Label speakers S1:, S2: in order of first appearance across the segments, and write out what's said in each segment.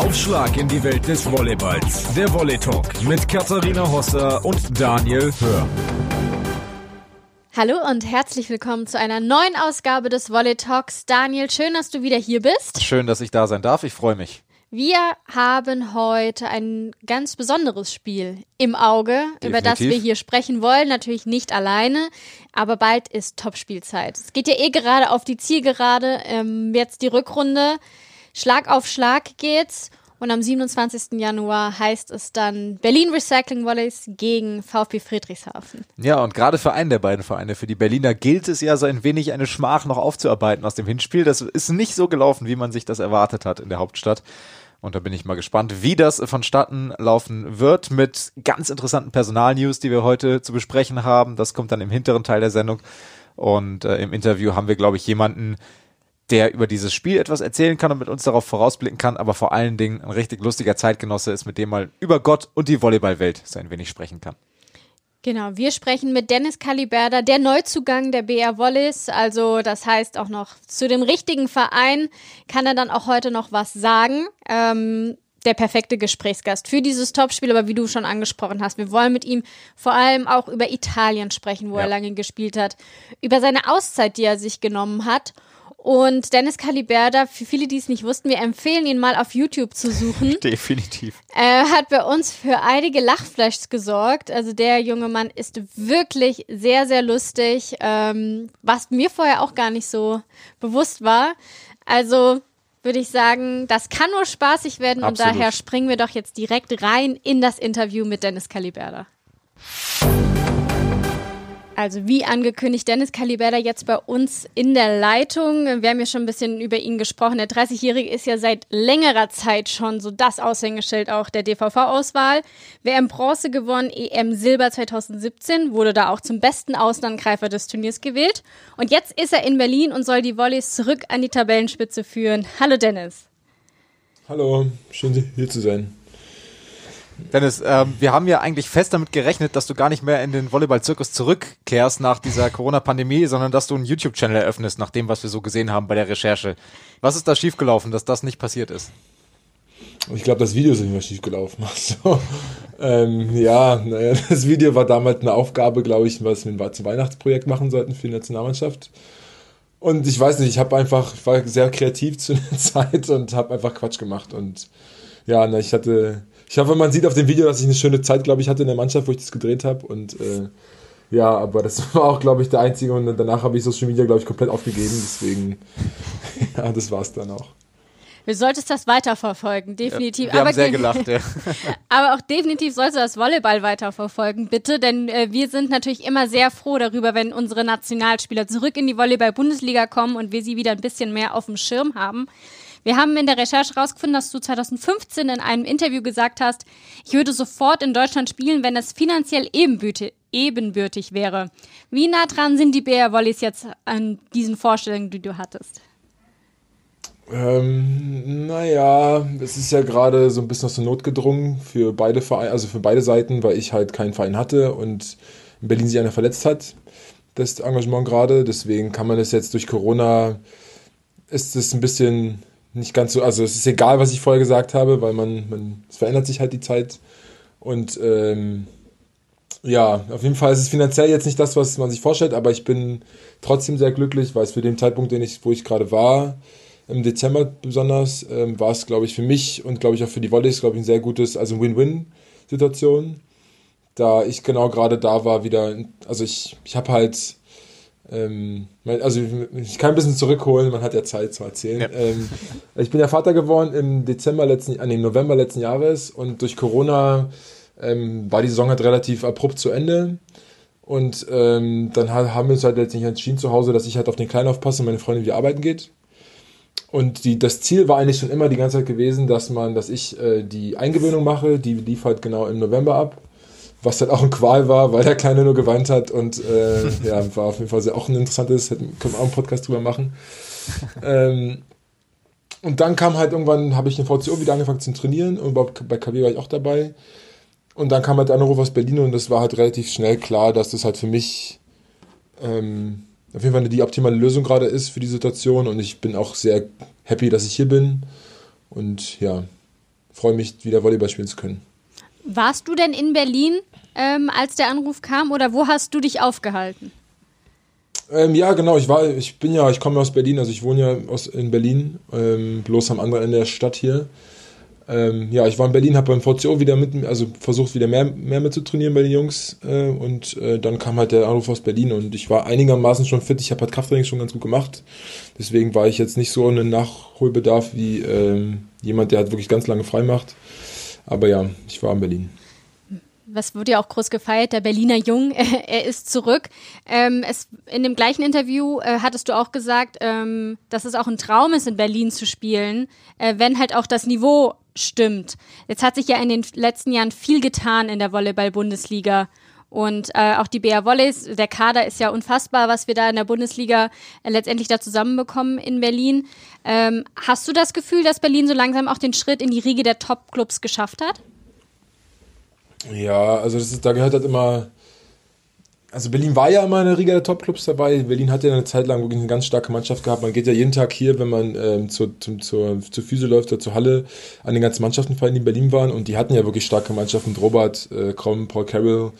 S1: Aufschlag in die Welt des Volleyballs. Der Volley Talk mit Katharina Hosser und Daniel Hör.
S2: Hallo und herzlich willkommen zu einer neuen Ausgabe des Volley Talks. Daniel, schön, dass du wieder hier bist.
S3: Schön, dass ich da sein darf. Ich freue mich.
S2: Wir haben heute ein ganz besonderes Spiel im Auge, Definitiv. über das wir hier sprechen wollen. Natürlich nicht alleine, aber bald ist Topspielzeit. Es geht ja eh gerade auf die Zielgerade. Ähm, jetzt die Rückrunde. Schlag auf Schlag geht's. Und am 27. Januar heißt es dann Berlin Recycling Volleys gegen VfB Friedrichshafen.
S3: Ja, und gerade für einen der beiden Vereine, für die Berliner, gilt es ja so ein wenig eine Schmach noch aufzuarbeiten aus dem Hinspiel. Das ist nicht so gelaufen, wie man sich das erwartet hat in der Hauptstadt. Und da bin ich mal gespannt, wie das vonstatten laufen wird mit ganz interessanten Personalnews, die wir heute zu besprechen haben. Das kommt dann im hinteren Teil der Sendung. Und äh, im Interview haben wir, glaube ich, jemanden, der über dieses Spiel etwas erzählen kann und mit uns darauf vorausblicken kann, aber vor allen Dingen ein richtig lustiger Zeitgenosse ist, mit dem mal über Gott und die Volleyballwelt so ein wenig sprechen kann.
S2: Genau, wir sprechen mit Dennis Kaliberda, der Neuzugang der BR Wallis. Also das heißt auch noch zu dem richtigen Verein kann er dann auch heute noch was sagen. Ähm, der perfekte Gesprächsgast für dieses Topspiel, aber wie du schon angesprochen hast, wir wollen mit ihm vor allem auch über Italien sprechen, wo ja. er lange gespielt hat, über seine Auszeit, die er sich genommen hat und Dennis Caliberda, für viele, die es nicht wussten, wir empfehlen ihn mal auf YouTube zu suchen.
S3: Definitiv.
S2: Er hat bei uns für einige Lachflashs gesorgt. Also der junge Mann ist wirklich sehr, sehr lustig, ähm, was mir vorher auch gar nicht so bewusst war. Also würde ich sagen, das kann nur spaßig werden Absolut. und daher springen wir doch jetzt direkt rein in das Interview mit Dennis Caliberda. Also wie angekündigt, Dennis Caliberda jetzt bei uns in der Leitung. Wir haben ja schon ein bisschen über ihn gesprochen. Der 30-Jährige ist ja seit längerer Zeit schon so das Aushängeschild auch der DVV-Auswahl. WM Bronze gewonnen, EM Silber 2017, wurde da auch zum besten Auslandgreifer des Turniers gewählt. Und jetzt ist er in Berlin und soll die Volleys zurück an die Tabellenspitze führen. Hallo Dennis.
S4: Hallo, schön hier zu sein.
S3: Dennis, ähm, wir haben ja eigentlich fest damit gerechnet, dass du gar nicht mehr in den Volleyball-Zirkus zurückkehrst nach dieser Corona-Pandemie, sondern dass du einen YouTube-Channel eröffnest, nach dem, was wir so gesehen haben bei der Recherche. Was ist da schiefgelaufen, dass das nicht passiert ist?
S4: Ich glaube, das Video ist nicht mehr schiefgelaufen. Also, ähm, ja, naja, das Video war damals eine Aufgabe, glaube ich, was wir zum Weihnachtsprojekt machen sollten für die Nationalmannschaft. Und ich weiß nicht, ich habe einfach, ich war sehr kreativ zu der Zeit und habe einfach Quatsch gemacht. Und ja, na, ich hatte ich hoffe, man sieht auf dem Video, dass ich eine schöne Zeit, glaube ich, hatte in der Mannschaft, wo ich das gedreht habe. Und äh, ja, aber das war auch, glaube ich, der einzige. Und danach habe ich Social Media, glaube ich, komplett aufgegeben. Deswegen, ja, das war es dann auch.
S2: Du solltest das weiterverfolgen, definitiv.
S3: Ja, wir aber haben sehr gelacht, ja.
S2: aber auch definitiv sollst du das Volleyball weiterverfolgen, bitte, denn äh, wir sind natürlich immer sehr froh darüber, wenn unsere Nationalspieler zurück in die Volleyball-Bundesliga kommen und wir sie wieder ein bisschen mehr auf dem Schirm haben. Wir haben in der Recherche herausgefunden, dass du 2015 in einem Interview gesagt hast, ich würde sofort in Deutschland spielen, wenn es finanziell ebenbürtig wäre. Wie nah dran sind die BR Volleys jetzt an diesen Vorstellungen, die du hattest?
S4: Ähm, naja, es ist ja gerade so ein bisschen aus der Not gedrungen für beide Vereine, also für beide Seiten, weil ich halt keinen Verein hatte und in Berlin sich einer verletzt hat, das Engagement gerade. Deswegen kann man es jetzt durch Corona, ist es ein bisschen nicht ganz so, also es ist egal, was ich vorher gesagt habe, weil man, man es verändert sich halt die Zeit. Und ähm, ja, auf jeden Fall ist es finanziell jetzt nicht das, was man sich vorstellt, aber ich bin trotzdem sehr glücklich, weil es für den Zeitpunkt, den ich, wo ich gerade war, im Dezember besonders, ähm, war es, glaube ich, für mich und glaube ich auch für die Volleys, glaube ich, ein sehr gutes, also Win-Win-Situation. Da ich genau gerade da war, wieder, also ich, ich habe halt ähm, also ich kann ein bisschen zurückholen, man hat ja Zeit zu erzählen. Ja. Ähm, ich bin ja Vater geworden im Dezember letzten, äh, im November letzten Jahres und durch Corona ähm, war die Saison halt relativ abrupt zu Ende. Und ähm, dann haben wir uns halt letztlich entschieden zu Hause, dass ich halt auf den Kleinen aufpasse und meine Freundin wieder arbeiten geht. Und die, das Ziel war eigentlich schon immer die ganze Zeit gewesen, dass man, dass ich äh, die Eingewöhnung mache, die lief halt genau im November ab was dann auch ein Qual war, weil der Kleine nur geweint hat und äh, ja, war auf jeden Fall sehr, auch ein interessantes, können wir auch einen Podcast drüber machen. ähm, und dann kam halt irgendwann, habe ich den VCO wieder angefangen zu trainieren und bei KW war ich auch dabei. Und dann kam halt der Anruf aus Berlin und es war halt relativ schnell klar, dass das halt für mich ähm, auf jeden Fall die optimale Lösung gerade ist für die Situation und ich bin auch sehr happy, dass ich hier bin. Und ja, freue mich, wieder Volleyball spielen zu können.
S2: Warst du denn in Berlin, ähm, als der Anruf kam, oder wo hast du dich aufgehalten?
S4: Ähm, ja, genau. Ich war, ich bin ja, ich komme aus Berlin, also ich wohne ja aus, in Berlin, ähm, bloß am anderen Ende der Stadt hier. Ähm, ja, ich war in Berlin, habe beim VCO wieder mit, also versucht wieder mehr, mehr mitzutrainieren bei den Jungs äh, und äh, dann kam halt der Anruf aus Berlin und ich war einigermaßen schon fit. Ich habe halt Krafttraining schon ganz gut gemacht, deswegen war ich jetzt nicht so einen Nachholbedarf wie ähm, jemand, der halt wirklich ganz lange frei macht. Aber ja, ich war in Berlin
S2: was wurde ja auch groß gefeiert, der Berliner Jung, er ist zurück. Ähm, es, in dem gleichen Interview äh, hattest du auch gesagt, ähm, dass es auch ein Traum ist, in Berlin zu spielen, äh, wenn halt auch das Niveau stimmt. Jetzt hat sich ja in den letzten Jahren viel getan in der Volleyball-Bundesliga. Und äh, auch die BR Volleys, der Kader ist ja unfassbar, was wir da in der Bundesliga äh, letztendlich da zusammenbekommen in Berlin. Ähm, hast du das Gefühl, dass Berlin so langsam auch den Schritt in die Riege der Top-Clubs geschafft hat?
S4: Ja, also das ist, da gehört halt immer. Also Berlin war ja immer eine Riga der Topclubs dabei. Berlin hat ja eine Zeit lang wirklich eine ganz starke Mannschaft gehabt. Man geht ja jeden Tag hier, wenn man ähm, zur, zum, zur, zur Füße läuft oder zur Halle, an den ganzen Mannschaften die in Berlin waren. Und die hatten ja wirklich starke Mannschaften. Robert, äh, Krom, Paul Carroll,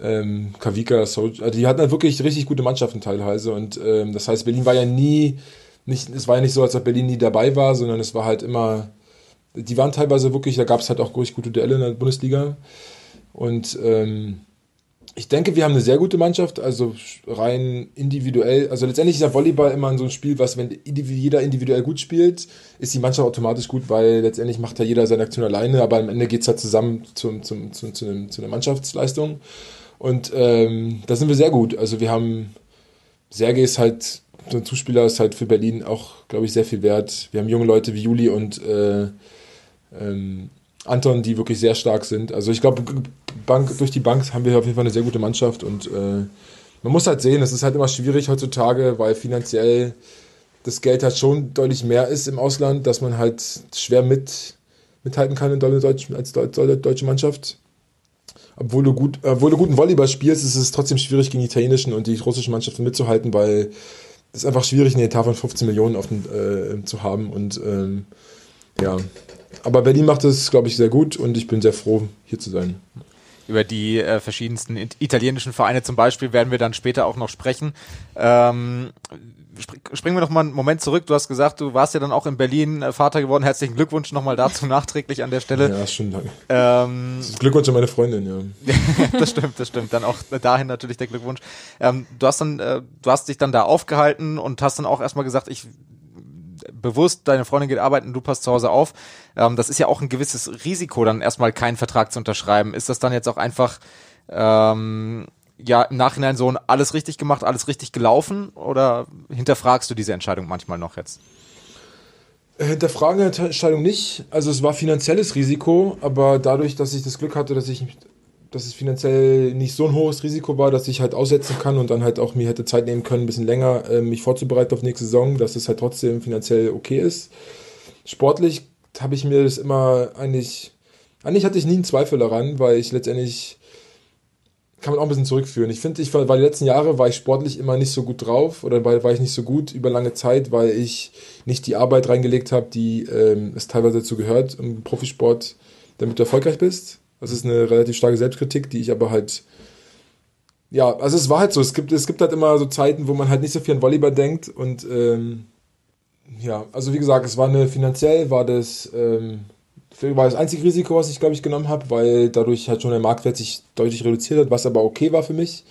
S4: ähm, Kavika, so, also die hatten halt wirklich richtig gute Mannschaften teilweise. Und ähm, das heißt, Berlin war ja nie, nicht, es war ja nicht so, als ob Berlin nie dabei war, sondern es war halt immer die waren teilweise wirklich, da gab es halt auch richtig gute Duelle in der Bundesliga. Und ähm, ich denke, wir haben eine sehr gute Mannschaft, also rein individuell. Also letztendlich ist ja Volleyball immer so ein Spiel, was, wenn jeder individuell gut spielt, ist die Mannschaft automatisch gut, weil letztendlich macht ja jeder seine Aktion alleine, aber am Ende geht es halt zusammen zum, zum, zum, zu, einem, zu einer Mannschaftsleistung. Und ähm, da sind wir sehr gut. Also wir haben, Sergei ist halt, so ein Zuspieler ist halt für Berlin auch, glaube ich, sehr viel wert. Wir haben junge Leute wie Juli und äh, ähm, Anton, die wirklich sehr stark sind. Also ich glaube, Bank, durch die Bank haben wir auf jeden Fall eine sehr gute Mannschaft und äh, man muss halt sehen, es ist halt immer schwierig heutzutage, weil finanziell das Geld halt schon deutlich mehr ist im Ausland, dass man halt schwer mit, mithalten kann in Deutsch, als deutsche Mannschaft. Obwohl du, gut, obwohl du guten Volleyball spielst, ist es trotzdem schwierig gegen die italienischen und die russischen Mannschaften mitzuhalten, weil es einfach schwierig, eine Etat von 15 Millionen auf den, äh, zu haben und ähm, ja, aber Berlin macht es, glaube ich, sehr gut und ich bin sehr froh, hier zu sein.
S3: Über die äh, verschiedensten italienischen Vereine zum Beispiel werden wir dann später auch noch sprechen. Ähm, springen wir noch mal einen Moment zurück. Du hast gesagt, du warst ja dann auch in Berlin äh, Vater geworden. Herzlichen Glückwunsch nochmal dazu nachträglich an der Stelle.
S4: Ja, schön, danke. Ähm, Glückwunsch an meine Freundin, ja.
S3: das stimmt, das stimmt. Dann auch dahin natürlich der Glückwunsch. Ähm, du hast dann, äh, du hast dich dann da aufgehalten und hast dann auch erstmal gesagt, ich bewusst, deine Freundin geht arbeiten, du passt zu Hause auf. Ähm, das ist ja auch ein gewisses Risiko, dann erstmal keinen Vertrag zu unterschreiben. Ist das dann jetzt auch einfach ähm, ja im Nachhinein so ein alles richtig gemacht, alles richtig gelaufen oder hinterfragst du diese Entscheidung manchmal noch jetzt?
S4: Hinterfragen der Entscheidung nicht. Also es war finanzielles Risiko, aber dadurch, dass ich das Glück hatte, dass ich dass es finanziell nicht so ein hohes Risiko war, dass ich halt aussetzen kann und dann halt auch mir hätte Zeit nehmen können, ein bisschen länger äh, mich vorzubereiten auf nächste Saison, dass es halt trotzdem finanziell okay ist. Sportlich habe ich mir das immer eigentlich, eigentlich hatte ich nie einen Zweifel daran, weil ich letztendlich kann man auch ein bisschen zurückführen. Ich finde, ich war, war die letzten Jahre war ich sportlich immer nicht so gut drauf oder war, war ich nicht so gut über lange Zeit, weil ich nicht die Arbeit reingelegt habe, die ähm, es teilweise dazu gehört im Profisport, damit du erfolgreich bist. Das ist eine relativ starke Selbstkritik, die ich aber halt. Ja, also es war halt so. Es gibt, es gibt halt immer so Zeiten, wo man halt nicht so viel an Volleyball denkt. Und ähm, ja, also wie gesagt, es war eine finanziell, war das, ähm, war das einzige Risiko, was ich, glaube ich, genommen habe, weil dadurch halt schon der Marktwert sich deutlich reduziert hat, was aber okay war für mich.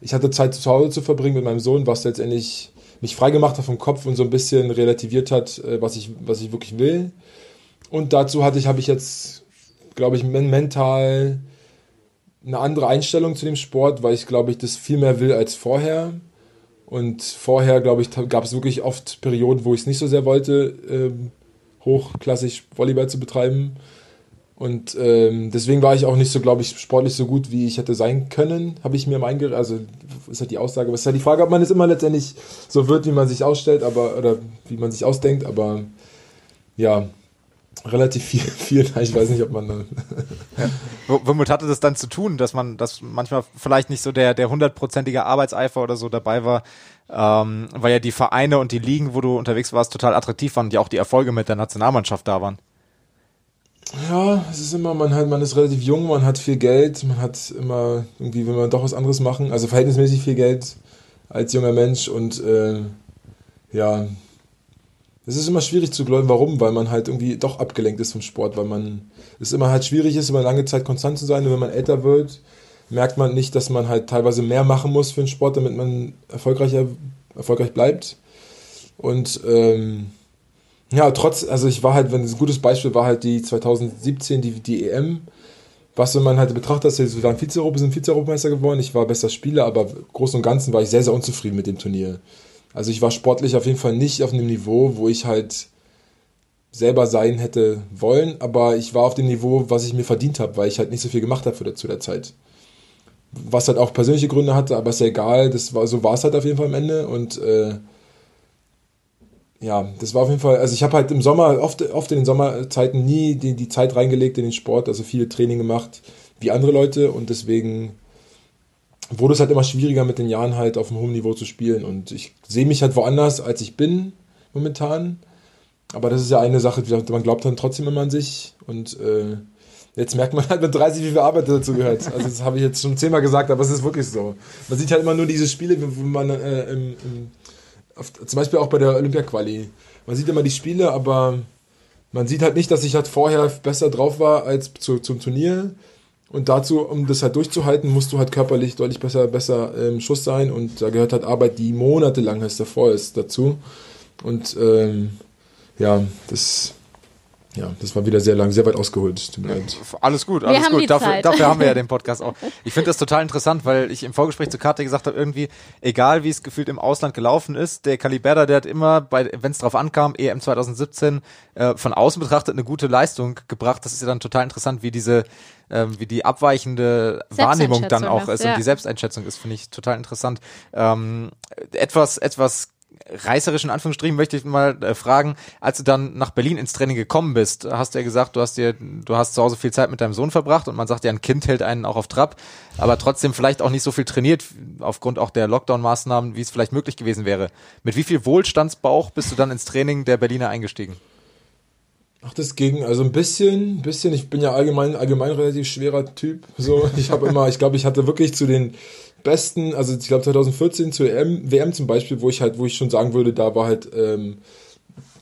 S4: Ich hatte Zeit zu Hause zu verbringen mit meinem Sohn, was letztendlich mich freigemacht hat vom Kopf und so ein bisschen relativiert hat, äh, was ich, was ich wirklich will. Und dazu hatte ich, habe ich jetzt glaube ich, mental eine andere Einstellung zu dem Sport, weil ich, glaube ich, das viel mehr will als vorher. Und vorher, glaube ich, gab es wirklich oft Perioden, wo ich es nicht so sehr wollte, ähm, hochklassig Volleyball zu betreiben. Und ähm, deswegen war ich auch nicht so, glaube ich, sportlich so gut, wie ich hätte sein können, habe ich mir mal eingeredet. Also ist halt die Aussage, was ist halt die Frage, ob man es immer letztendlich so wird, wie man sich ausstellt, aber oder wie man sich ausdenkt, aber ja, relativ viel, viel. Ich weiß nicht, ob man.
S3: ja. Womit hatte das dann zu tun, dass man, dass manchmal vielleicht nicht so der der hundertprozentige Arbeitseifer oder so dabei war, ähm, weil ja die Vereine und die Ligen, wo du unterwegs warst, total attraktiv waren ja auch die Erfolge mit der Nationalmannschaft da waren.
S4: Ja, es ist immer, man hat, man ist relativ jung, man hat viel Geld, man hat immer irgendwie, will man doch was anderes machen, also verhältnismäßig viel Geld als junger Mensch und äh, ja, es ist immer schwierig zu glauben, warum, weil man halt irgendwie doch abgelenkt ist vom Sport, weil man es immer halt schwierig ist, über lange Zeit konstant zu sein und wenn man älter wird, merkt man nicht, dass man halt teilweise mehr machen muss für den Sport, damit man erfolgreicher, erfolgreich bleibt. Und ähm, ja, trotz, also ich war halt, wenn ein gutes Beispiel war halt die 2017, die, die EM, was wenn man halt betrachtet, dass wir waren sind Vize-Europameister geworden, ich war bester Spieler, aber im Großen und Ganzen war ich sehr, sehr unzufrieden mit dem Turnier. Also ich war sportlich auf jeden Fall nicht auf einem Niveau, wo ich halt selber sein hätte wollen, aber ich war auf dem Niveau, was ich mir verdient habe, weil ich halt nicht so viel gemacht habe zu der Zeit. Was halt auch persönliche Gründe hatte, aber ist ja egal, das war, so war es halt auf jeden Fall am Ende und äh, ja, das war auf jeden Fall, also ich habe halt im Sommer, oft, oft in den Sommerzeiten nie die, die Zeit reingelegt in den Sport, also viele Training gemacht wie andere Leute und deswegen wurde es halt immer schwieriger mit den Jahren halt auf einem hohen Niveau zu spielen und ich sehe mich halt woanders, als ich bin momentan, aber das ist ja eine Sache, man glaubt dann trotzdem immer an sich und äh, jetzt merkt man halt mit 30, wie viel Arbeit dazu gehört. Also das habe ich jetzt schon zehnmal gesagt, aber es ist wirklich so. Man sieht halt immer nur diese Spiele, wo man äh, im, im auf, zum Beispiel auch bei der Olympia-Quali. Man sieht immer die Spiele, aber man sieht halt nicht, dass ich halt vorher besser drauf war als zu, zum Turnier. Und dazu, um das halt durchzuhalten, musst du halt körperlich deutlich besser, besser im Schuss sein. Und da gehört halt Arbeit, die monatelang heißt davor ist, dazu. Und ähm, ja, das ja, das war wieder sehr lang, sehr weit ausgeholt. Tut mir leid.
S3: Alles gut, alles gut. Dafür, dafür, haben wir ja den Podcast auch. Ich finde das total interessant, weil ich im Vorgespräch zu Karte gesagt habe, irgendwie, egal wie es gefühlt im Ausland gelaufen ist, der Caliberda, der hat immer, wenn es drauf ankam, EM 2017, äh, von außen betrachtet eine gute Leistung gebracht. Das ist ja dann total interessant, wie diese, ähm, wie die abweichende Wahrnehmung dann auch ist, ist ja. und die Selbsteinschätzung ist, finde ich total interessant. Ähm, etwas, etwas reißerischen Anführungsstrichen möchte ich mal äh, fragen, als du dann nach Berlin ins Training gekommen bist, hast du ja gesagt, du hast dir, du hast zu Hause viel Zeit mit deinem Sohn verbracht und man sagt ja, ein Kind hält einen auch auf Trab, aber trotzdem vielleicht auch nicht so viel trainiert, aufgrund auch der Lockdown-Maßnahmen, wie es vielleicht möglich gewesen wäre. Mit wie viel Wohlstandsbauch bist du dann ins Training der Berliner eingestiegen?
S4: Ach, das ging also ein bisschen, bisschen. Ich bin ja allgemein, allgemein relativ schwerer Typ. So, ich habe immer, ich glaube, ich hatte wirklich zu den besten, also ich glaube 2014 zur EM, WM zum Beispiel, wo ich halt, wo ich schon sagen würde, da war halt, ähm,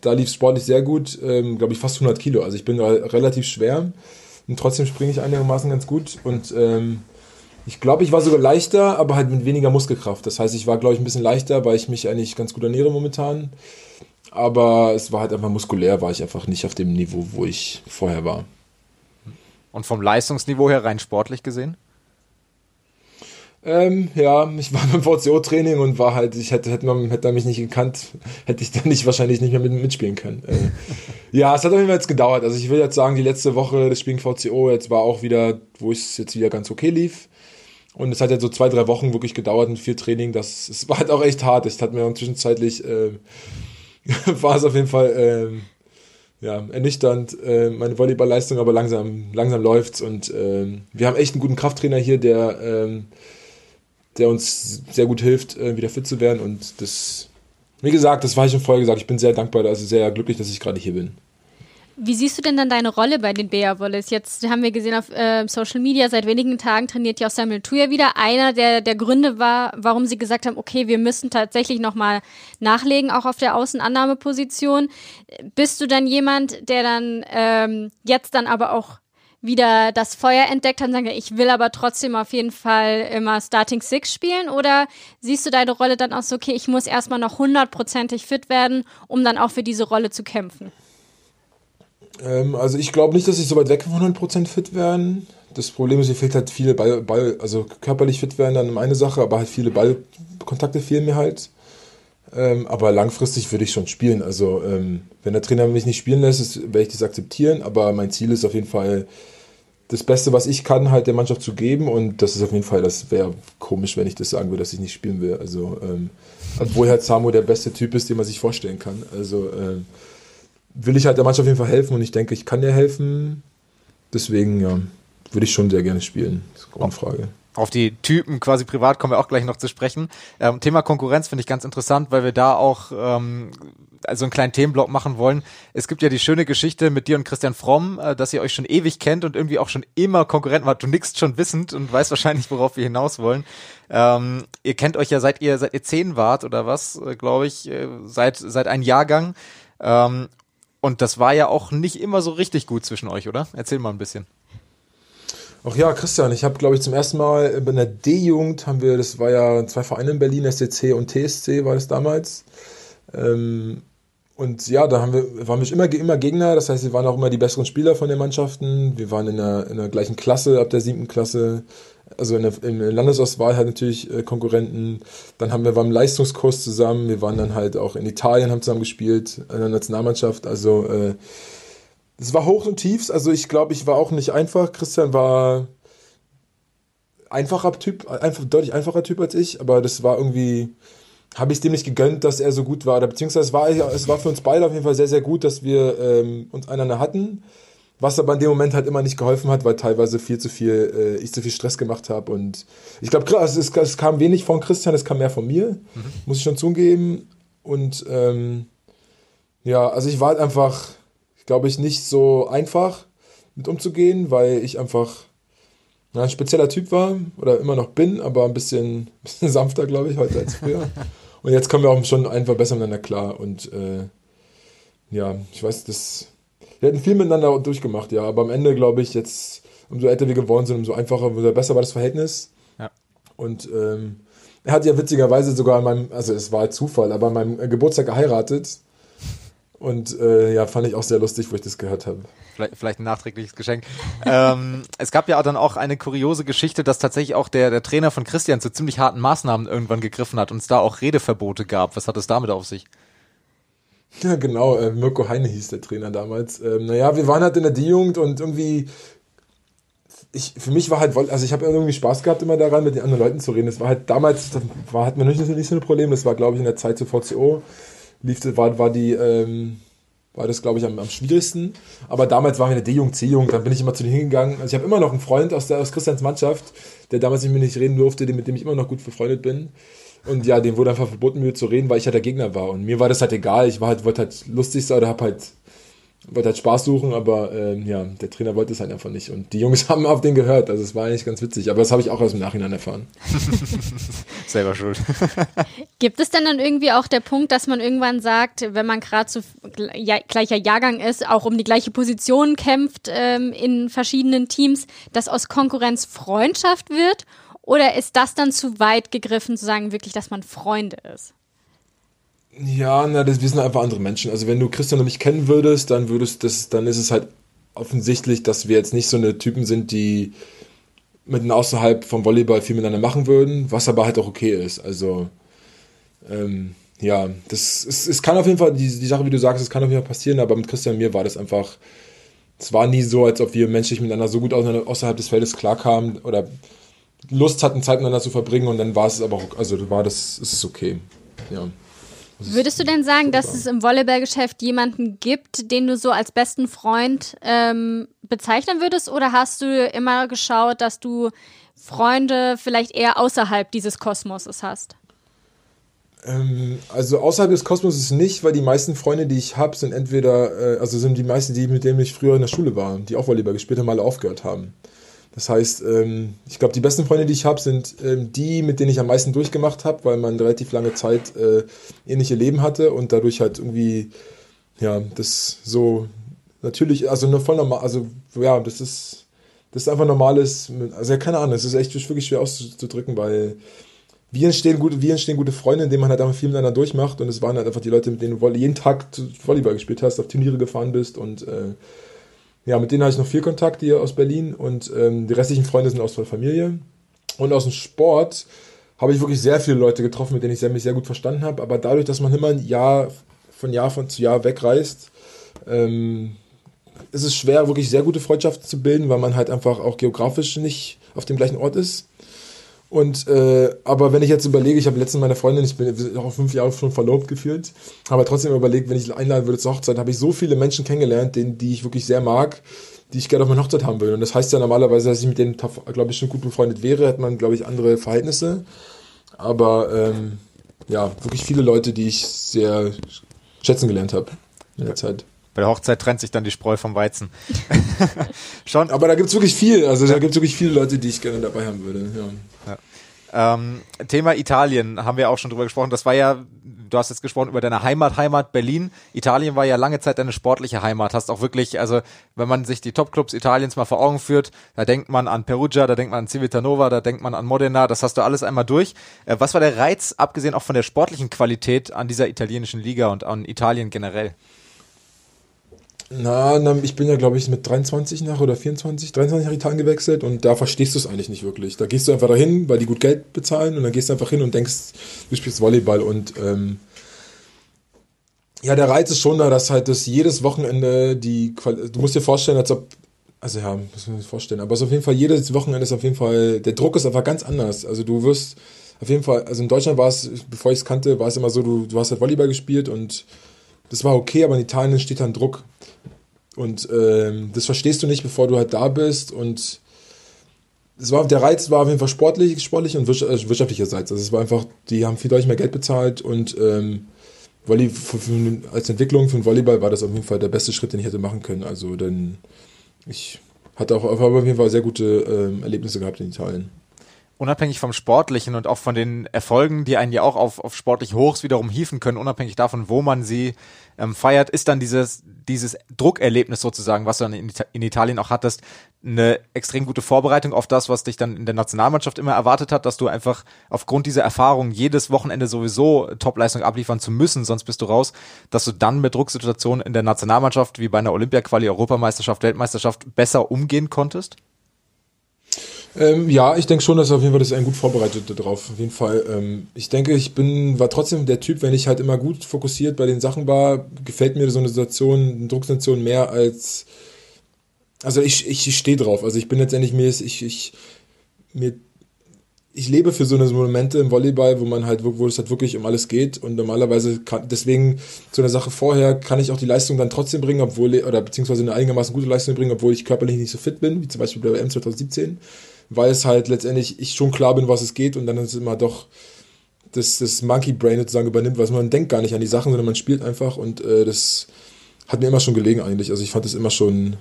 S4: da lief sportlich sehr gut, ähm, glaube ich fast 100 Kilo. Also ich bin relativ schwer und trotzdem springe ich einigermaßen ganz gut und ähm, ich glaube, ich war sogar leichter, aber halt mit weniger Muskelkraft. Das heißt, ich war, glaube ich, ein bisschen leichter, weil ich mich eigentlich ganz gut ernähre momentan. Aber es war halt einfach muskulär, war ich einfach nicht auf dem Niveau, wo ich vorher war.
S3: Und vom Leistungsniveau her rein sportlich gesehen?
S4: Ähm, ja, ich war beim VCO-Training und war halt, ich hätte, hätte, man, hätte er mich nicht gekannt, hätte ich dann nicht wahrscheinlich nicht mehr mit, mitspielen können. Äh, ja, es hat auf jeden Fall jetzt gedauert. Also ich will jetzt sagen, die letzte Woche des Spielen VCO jetzt war auch wieder, wo es jetzt wieder ganz okay lief. Und es hat jetzt so zwei, drei Wochen wirklich gedauert mit viel Training. Das, es war halt auch echt hart. Ich hatte mir zwischenzeitlich, äh, war es auf jeden Fall, äh, ja, ernüchternd, äh, meine Volleyballleistung, aber langsam, langsam läuft's und äh, wir haben echt einen guten Krafttrainer hier, der, äh, der uns sehr gut hilft, äh, wieder fit zu werden. Und das, wie gesagt, das war ich schon vorher gesagt, ich bin sehr dankbar, also sehr glücklich, dass ich gerade hier bin.
S2: Wie siehst du denn dann deine Rolle bei den Bea Wolles? Jetzt haben wir gesehen auf äh, Social Media, seit wenigen Tagen trainiert ja auch Samuel Tuya wieder. Einer der, der Gründe war, warum sie gesagt haben, okay, wir müssen tatsächlich nochmal nachlegen, auch auf der Außenannahmeposition. Bist du dann jemand, der dann ähm, jetzt dann aber auch wieder das Feuer entdeckt hat und sagt, ich will aber trotzdem auf jeden Fall immer Starting Six spielen? Oder siehst du deine Rolle dann auch so, okay, ich muss erstmal noch hundertprozentig fit werden, um dann auch für diese Rolle zu kämpfen?
S4: Ähm, also ich glaube nicht, dass ich so weit weg von 100% fit werden. Das Problem ist, mir fehlt halt viele Ball, Ball, also körperlich fit werden dann eine Sache, aber halt viele Ballkontakte fehlen mir halt. Ähm, aber langfristig würde ich schon spielen. Also ähm, wenn der Trainer mich nicht spielen lässt, werde ich das akzeptieren. Aber mein Ziel ist auf jeden Fall, das Beste, was ich kann, halt der Mannschaft zu geben. Und das ist auf jeden Fall, das wäre komisch, wenn ich das sagen würde, dass ich nicht spielen will. Also, ähm, obwohl halt Samu der beste Typ ist, den man sich vorstellen kann. Also ähm, will ich halt der Mannschaft auf jeden Fall helfen und ich denke, ich kann dir helfen. Deswegen, ja, würde ich schon sehr gerne spielen. Das ist Grundfrage.
S3: auf die Typen quasi privat kommen wir auch gleich noch zu sprechen. Ähm, Thema Konkurrenz finde ich ganz interessant, weil wir da auch ähm, also einen kleinen Themenblock machen wollen. Es gibt ja die schöne Geschichte mit dir und Christian Fromm, äh, dass ihr euch schon ewig kennt und irgendwie auch schon immer Konkurrenten wart. Du nickst schon wissend und weißt wahrscheinlich, worauf wir hinaus wollen. Ähm, ihr kennt euch ja seit ihr seit ihr zehn wart oder was, äh, glaube ich, äh, seit seit ein Jahrgang. Ähm, und das war ja auch nicht immer so richtig gut zwischen euch, oder? Erzähl mal ein bisschen.
S4: Ach ja, Christian, ich habe, glaube ich, zum ersten Mal in der D-Jugend haben wir, das war ja zwei Vereine in Berlin, SCC und TSC war das damals. Ähm, und ja, da haben wir, waren wir immer, immer Gegner, das heißt, wir waren auch immer die besseren Spieler von den Mannschaften. Wir waren in der, in der gleichen Klasse, ab der siebten Klasse, also in der, in der Landesauswahl halt natürlich äh, Konkurrenten. Dann haben wir, waren im Leistungskurs zusammen, wir waren dann halt auch in Italien, haben zusammen gespielt, in der Nationalmannschaft. Also äh, es war hoch und tiefs, also ich glaube, ich war auch nicht einfach. Christian war einfacher Typ, einfach deutlich einfacher Typ als ich, aber das war irgendwie, habe ich dem nicht gegönnt, dass er so gut war. Oder beziehungsweise es war, es war für uns beide auf jeden Fall sehr, sehr gut, dass wir ähm, uns einander hatten. Was aber in dem Moment halt immer nicht geholfen hat, weil teilweise viel zu viel, äh, ich zu viel Stress gemacht habe. Und ich glaube, also es, es, kam wenig von Christian, es kam mehr von mir, mhm. muss ich schon zugeben. Und ähm, ja, also ich war halt einfach, glaube ich, nicht so einfach mit umzugehen, weil ich einfach na, ein spezieller Typ war oder immer noch bin, aber ein bisschen, bisschen sanfter, glaube ich, heute als früher. Und jetzt kommen wir auch schon einfach besser miteinander klar. Und äh, ja, ich weiß, das. Wir hätten viel miteinander durchgemacht, ja. Aber am Ende, glaube ich, jetzt, umso älter wir geworden sind, umso einfacher, umso besser war das Verhältnis. Ja. Und ähm, er hat ja witzigerweise sogar an meinem, also es war Zufall, aber an meinem Geburtstag geheiratet. Und äh, ja, fand ich auch sehr lustig, wo ich das gehört habe.
S3: Vielleicht, vielleicht ein nachträgliches Geschenk. ähm, es gab ja dann auch eine kuriose Geschichte, dass tatsächlich auch der, der Trainer von Christian zu ziemlich harten Maßnahmen irgendwann gegriffen hat und es da auch Redeverbote gab. Was hat es damit auf sich?
S4: Ja, genau. Äh, Mirko Heine hieß der Trainer damals. Ähm, naja, wir waren halt in der D-Jugend und irgendwie ich, für mich war halt, also ich habe irgendwie Spaß gehabt immer daran, mit den anderen Leuten zu reden. Das war halt damals, das war, hat man nicht, nicht so ein Problem. Das war, glaube ich, in der Zeit zu VCO lief, war, war die, ähm, war das, glaube ich, am, am schwierigsten. Aber damals waren wir in der D-Jugend, C-Jugend, dann bin ich immer zu denen hingegangen. Also ich habe immer noch einen Freund aus, der, aus Christians Mannschaft, der damals mit mir nicht reden durfte, mit dem ich immer noch gut befreundet bin. Und ja, dem wurde einfach verboten, mit mir zu reden, weil ich halt der Gegner war. Und mir war das halt egal. Ich war halt, wollte halt lustig sein oder hab halt wollte halt Spaß suchen, aber ähm, ja, der Trainer wollte es halt einfach nicht. Und die Jungs haben auf den gehört. Also es war eigentlich ganz witzig. Aber das habe ich auch aus dem Nachhinein erfahren.
S3: Selber schuld.
S2: Gibt es denn dann irgendwie auch der Punkt, dass man irgendwann sagt, wenn man gerade so ja, gleicher Jahrgang ist, auch um die gleiche Position kämpft ähm, in verschiedenen Teams, dass aus Konkurrenz Freundschaft wird? Oder ist das dann zu weit gegriffen, zu sagen wirklich, dass man Freunde ist?
S4: Ja, na, das, wir sind einfach andere Menschen. Also wenn du Christian und mich kennen würdest, dann würdest das, dann ist es halt offensichtlich, dass wir jetzt nicht so eine Typen sind, die mitten außerhalb vom Volleyball viel miteinander machen würden, was aber halt auch okay ist. Also ähm, ja, das es, es kann auf jeden Fall, die, die Sache, wie du sagst, es kann auf jeden Fall passieren, aber mit Christian und mir war das einfach, es war nie so, als ob wir menschlich miteinander so gut außerhalb des Feldes klarkamen oder Lust hatten, Zeit miteinander zu verbringen und dann war es aber auch, also war das, ist es okay. Ja.
S2: Würdest du denn sagen, dass es im Volleyballgeschäft jemanden gibt, den du so als besten Freund ähm, bezeichnen würdest? Oder hast du immer geschaut, dass du Freunde vielleicht eher außerhalb dieses Kosmoses hast?
S4: Ähm, also außerhalb des Kosmoses nicht, weil die meisten Freunde, die ich habe, sind entweder, äh, also sind die meisten, die mit denen ich früher in der Schule war, die auch Volleyball gespielt haben, alle aufgehört haben. Das heißt, ähm, ich glaube, die besten Freunde, die ich habe, sind ähm, die, mit denen ich am meisten durchgemacht habe, weil man relativ lange Zeit äh, ähnliche Leben hatte und dadurch halt irgendwie, ja, das so natürlich, also nur voll normal, also ja, das ist, das ist einfach normales, also ja, keine Ahnung, es ist echt wirklich schwer auszudrücken, weil wie entstehen gute, wie entstehen gute Freunde, indem man halt einfach viel miteinander durchmacht und es waren halt einfach die Leute, mit denen du jeden Tag Volleyball gespielt hast, auf Turniere gefahren bist und äh, ja, mit denen habe ich noch viel Kontakt hier aus Berlin und ähm, die restlichen Freunde sind aus der Familie. Und aus dem Sport habe ich wirklich sehr viele Leute getroffen, mit denen ich sehr, mich sehr gut verstanden habe. Aber dadurch, dass man immer ein Jahr von Jahr von zu Jahr wegreist, ähm, ist es schwer, wirklich sehr gute Freundschaften zu bilden, weil man halt einfach auch geografisch nicht auf dem gleichen Ort ist. Und äh, aber wenn ich jetzt überlege, ich habe letztens meine Freundin, ich bin auch fünf Jahre schon verlobt gefühlt, aber trotzdem überlegt, wenn ich einladen würde zur Hochzeit, habe ich so viele Menschen kennengelernt, denen, die ich wirklich sehr mag, die ich gerne auf meine Hochzeit haben will. Und das heißt ja normalerweise, dass ich mit denen, glaube ich, schon gut befreundet wäre, hätte man, glaube ich, andere Verhältnisse. Aber ähm, ja, wirklich viele Leute, die ich sehr schätzen gelernt habe in der Zeit.
S3: Bei der Hochzeit trennt sich dann die Spreu vom Weizen.
S4: Schon. Aber da gibt es wirklich viel. Also da gibt es wirklich viele Leute, die ich gerne dabei haben würde.
S3: Ja. Ja. Ähm, Thema Italien haben wir auch schon drüber gesprochen. Das war ja, du hast jetzt gesprochen über deine Heimat, Heimat Berlin. Italien war ja lange Zeit deine sportliche Heimat. Hast auch wirklich, also wenn man sich die Topclubs Italiens mal vor Augen führt, da denkt man an Perugia, da denkt man an Civitanova, da denkt man an Modena. Das hast du alles einmal durch. Äh, was war der Reiz, abgesehen auch von der sportlichen Qualität an dieser italienischen Liga und an Italien generell?
S4: Na, na, ich bin ja, glaube ich, mit 23 nach oder 24, 23 nach Italien gewechselt und da verstehst du es eigentlich nicht wirklich. Da gehst du einfach dahin, weil die gut Geld bezahlen und dann gehst du einfach hin und denkst, du spielst Volleyball und ähm, ja, der Reiz ist schon da, dass halt das jedes Wochenende die, Qual du musst dir vorstellen, als ob, also ja, muss man sich vorstellen, aber es ist auf jeden Fall jedes Wochenende ist auf jeden Fall, der Druck ist einfach ganz anders. Also du wirst auf jeden Fall, also in Deutschland war es, bevor ich es kannte, war es immer so, du, du hast halt Volleyball gespielt und das war okay, aber in Italien steht dann Druck. Und ähm, das verstehst du nicht, bevor du halt da bist. Und es war, der Reiz war auf jeden Fall sportlich, sportlich und äh, wirtschaftlicherseits. Also es war einfach, die haben viel deutlich mehr Geld bezahlt und ähm, Volley, für, für, als Entwicklung für den Volleyball war das auf jeden Fall der beste Schritt, den ich hätte machen können. Also denn ich hatte auch auf jeden Fall sehr gute ähm, Erlebnisse gehabt in Italien
S3: unabhängig vom Sportlichen und auch von den Erfolgen, die einen ja auch auf, auf sportlich Hochs wiederum hieven können, unabhängig davon, wo man sie ähm, feiert, ist dann dieses, dieses Druckerlebnis sozusagen, was du dann in, in, Italien auch hattest, eine extrem gute Vorbereitung auf das, was dich dann in der Nationalmannschaft immer erwartet hat, dass du einfach aufgrund dieser Erfahrung jedes Wochenende sowieso Topleistung abliefern zu müssen, sonst bist du raus, dass du dann mit Drucksituationen in der Nationalmannschaft wie bei einer Olympia-Quali, Europameisterschaft, Weltmeisterschaft besser umgehen konntest?
S4: Ähm, ja, ich denke schon, dass auf jeden Fall das ein gut vorbereitet darauf. Auf jeden Fall. Ähm, ich denke, ich bin, war trotzdem der Typ, wenn ich halt immer gut fokussiert bei den Sachen war, gefällt mir so eine Situation, eine Drucksituation mehr als, also ich, ich stehe drauf. Also ich bin letztendlich mir, ich, ich, mir, ich lebe für so eine Momente im Volleyball, wo man halt, wo, es halt wirklich um alles geht und normalerweise kann, deswegen zu einer Sache vorher kann ich auch die Leistung dann trotzdem bringen, obwohl, oder beziehungsweise eine einigermaßen gute Leistung bringen, obwohl ich körperlich nicht so fit bin, wie zum Beispiel bei der WM 2017 weil es halt letztendlich ich schon klar bin, was es geht und dann ist es immer doch das, das Monkey Brain sozusagen übernimmt, was man denkt gar nicht an die Sachen, sondern man spielt einfach und äh, das hat mir immer schon gelegen eigentlich. Also ich fand es immer schon,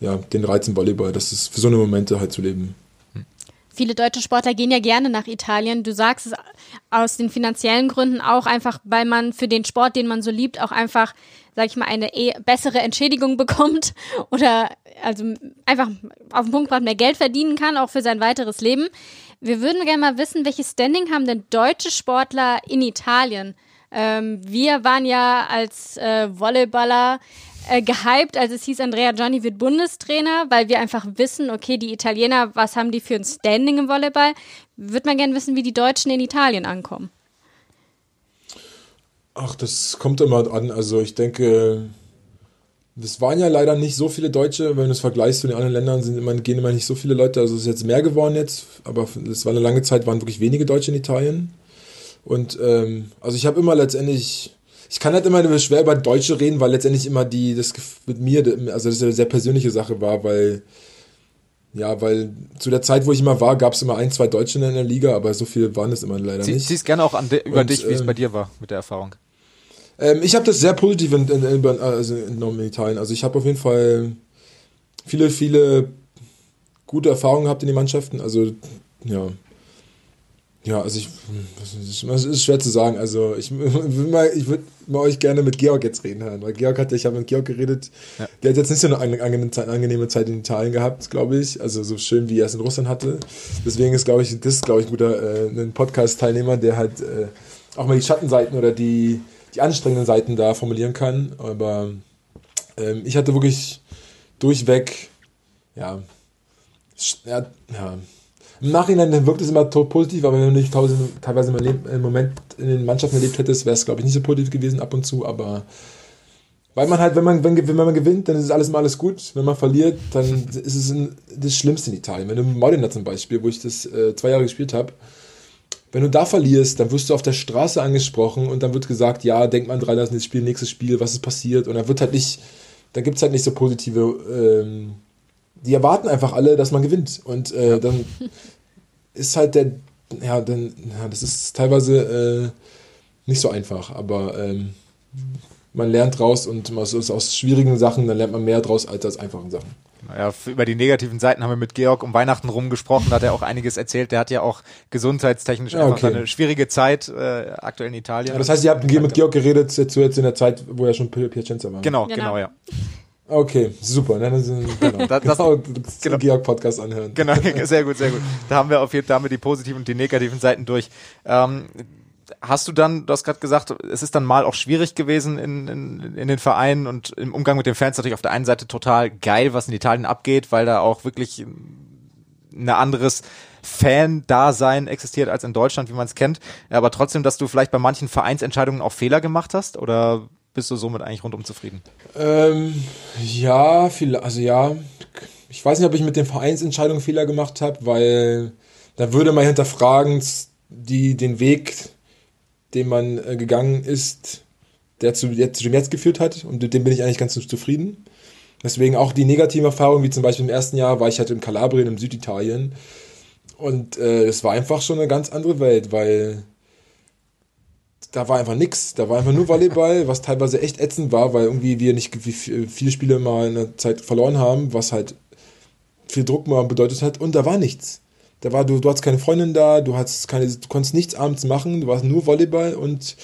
S4: ja, den Reiz im Volleyball, das ist für so eine Momente halt zu leben.
S2: Viele deutsche Sportler gehen ja gerne nach Italien. Du sagst es aus den finanziellen Gründen auch einfach, weil man für den Sport, den man so liebt, auch einfach, sag ich mal, eine eh bessere Entschädigung bekommt oder also einfach auf den Punkt gebracht mehr Geld verdienen kann, auch für sein weiteres Leben. Wir würden gerne mal wissen, welches Standing haben denn deutsche Sportler in Italien? Ähm, wir waren ja als äh, Volleyballer äh, gehypt, als es hieß, Andrea Gianni wird Bundestrainer, weil wir einfach wissen, okay, die Italiener, was haben die für ein Standing im Volleyball? Würde man gerne wissen, wie die Deutschen in Italien ankommen.
S4: Ach, das kommt immer an. Also ich denke, das waren ja leider nicht so viele Deutsche, wenn du es vergleichst zu den anderen Ländern, sind immer, gehen immer nicht so viele Leute. Also es ist jetzt mehr geworden jetzt, aber es war eine lange Zeit, waren wirklich wenige Deutsche in Italien. Und ähm, also ich habe immer letztendlich, ich kann halt immer schwer über Deutsche reden, weil letztendlich immer die, das mit mir, also das eine sehr persönliche Sache war, weil, ja, weil zu der Zeit, wo ich immer war, gab es immer ein, zwei Deutsche in der Liga, aber so viele waren es immer leider Sie, nicht.
S3: Siehst gerne auch an über Und, dich, wie es äh, bei dir war mit der Erfahrung.
S4: Ähm, ich habe das sehr positiv in, in, in, also entnommen in Italien. Also ich habe auf jeden Fall viele, viele gute Erfahrungen gehabt in den Mannschaften. Also ja. Ja, also ich, es ist schwer zu sagen. Also ich, ich würde mal euch gerne mit Georg jetzt reden hören, weil Georg hatte, ich habe mit Georg geredet, ja. der hat jetzt nicht so eine angenehme Zeit, in Italien gehabt, glaube ich. Also so schön wie er es in Russland hatte. Deswegen ist, glaube ich, das glaube ich ein guter äh, ein Podcast-Teilnehmer, der halt äh, auch mal die Schattenseiten oder die die anstrengenden Seiten da formulieren kann. Aber ähm, ich hatte wirklich durchweg, ja, ja, ja. Im Nachhinein wirkt es immer positiv, aber wenn du nicht teilweise im Moment in den Mannschaften erlebt hättest, wäre es, glaube ich, nicht so positiv gewesen ab und zu. Aber Weil man halt, wenn man, wenn, wenn man gewinnt, dann ist alles immer alles gut. Wenn man verliert, dann ist es ein, das Schlimmste in Italien. Wenn du Modena zum Beispiel, wo ich das äh, zwei Jahre gespielt habe, wenn du da verlierst, dann wirst du auf der Straße angesprochen und dann wird gesagt, ja, denk mal dran, das das Spiel, nächstes Spiel, was ist passiert? Und dann wird halt nicht, da gibt es halt nicht so positive, ähm, die erwarten einfach alle, dass man gewinnt. Und äh, dann ist halt der, ja, dann, ja, das ist teilweise äh, nicht so einfach, aber ähm, man lernt draus und aus, aus schwierigen Sachen, dann lernt man mehr draus als aus einfachen Sachen.
S3: Ja, über die negativen Seiten haben wir mit Georg um Weihnachten rumgesprochen, da hat er auch einiges erzählt. Der hat ja auch gesundheitstechnisch ja, okay. einfach eine schwierige Zeit äh, aktuell in Italien.
S4: Ja, das heißt, ihr habt mit Georg geredet jetzt, jetzt in der Zeit, wo er schon Piacenza war.
S3: Genau, genau, genau, ja.
S4: Okay, super. Ne? Das, genau, das, das, genau, genau. Georg-Podcast anhören.
S3: Genau, sehr gut, sehr gut. Da haben wir auf jeden Fall damit die positiven und die negativen Seiten durch. Ähm, hast du dann, du hast gerade gesagt, es ist dann mal auch schwierig gewesen in, in, in den Vereinen und im Umgang mit den Fans natürlich auf der einen Seite total geil, was in Italien abgeht, weil da auch wirklich ein anderes Fan-Dasein existiert als in Deutschland, wie man es kennt. Aber trotzdem, dass du vielleicht bei manchen Vereinsentscheidungen auch Fehler gemacht hast oder bist du somit eigentlich rundum zufrieden?
S4: Ähm, ja, viel, also ja, ich weiß nicht, ob ich mit den Vereinsentscheidungen Fehler gemacht habe, weil da würde man hinterfragen, die den Weg den man äh, gegangen ist, der zu, der zu dem jetzt geführt hat und mit dem bin ich eigentlich ganz zufrieden. Deswegen auch die negativen Erfahrungen, wie zum Beispiel im ersten Jahr war ich halt in Kalabrien, im Süditalien. Und äh, es war einfach schon eine ganz andere Welt, weil da war einfach nichts. Da war einfach nur Volleyball, was teilweise echt ätzend war, weil irgendwie wir nicht wie viele Spiele mal in der Zeit verloren haben, was halt viel Druck mal bedeutet hat. Und da war nichts. Da war, du, du hattest keine Freundin da, du, hattest keine, du konntest nichts abends machen, du warst nur Volleyball und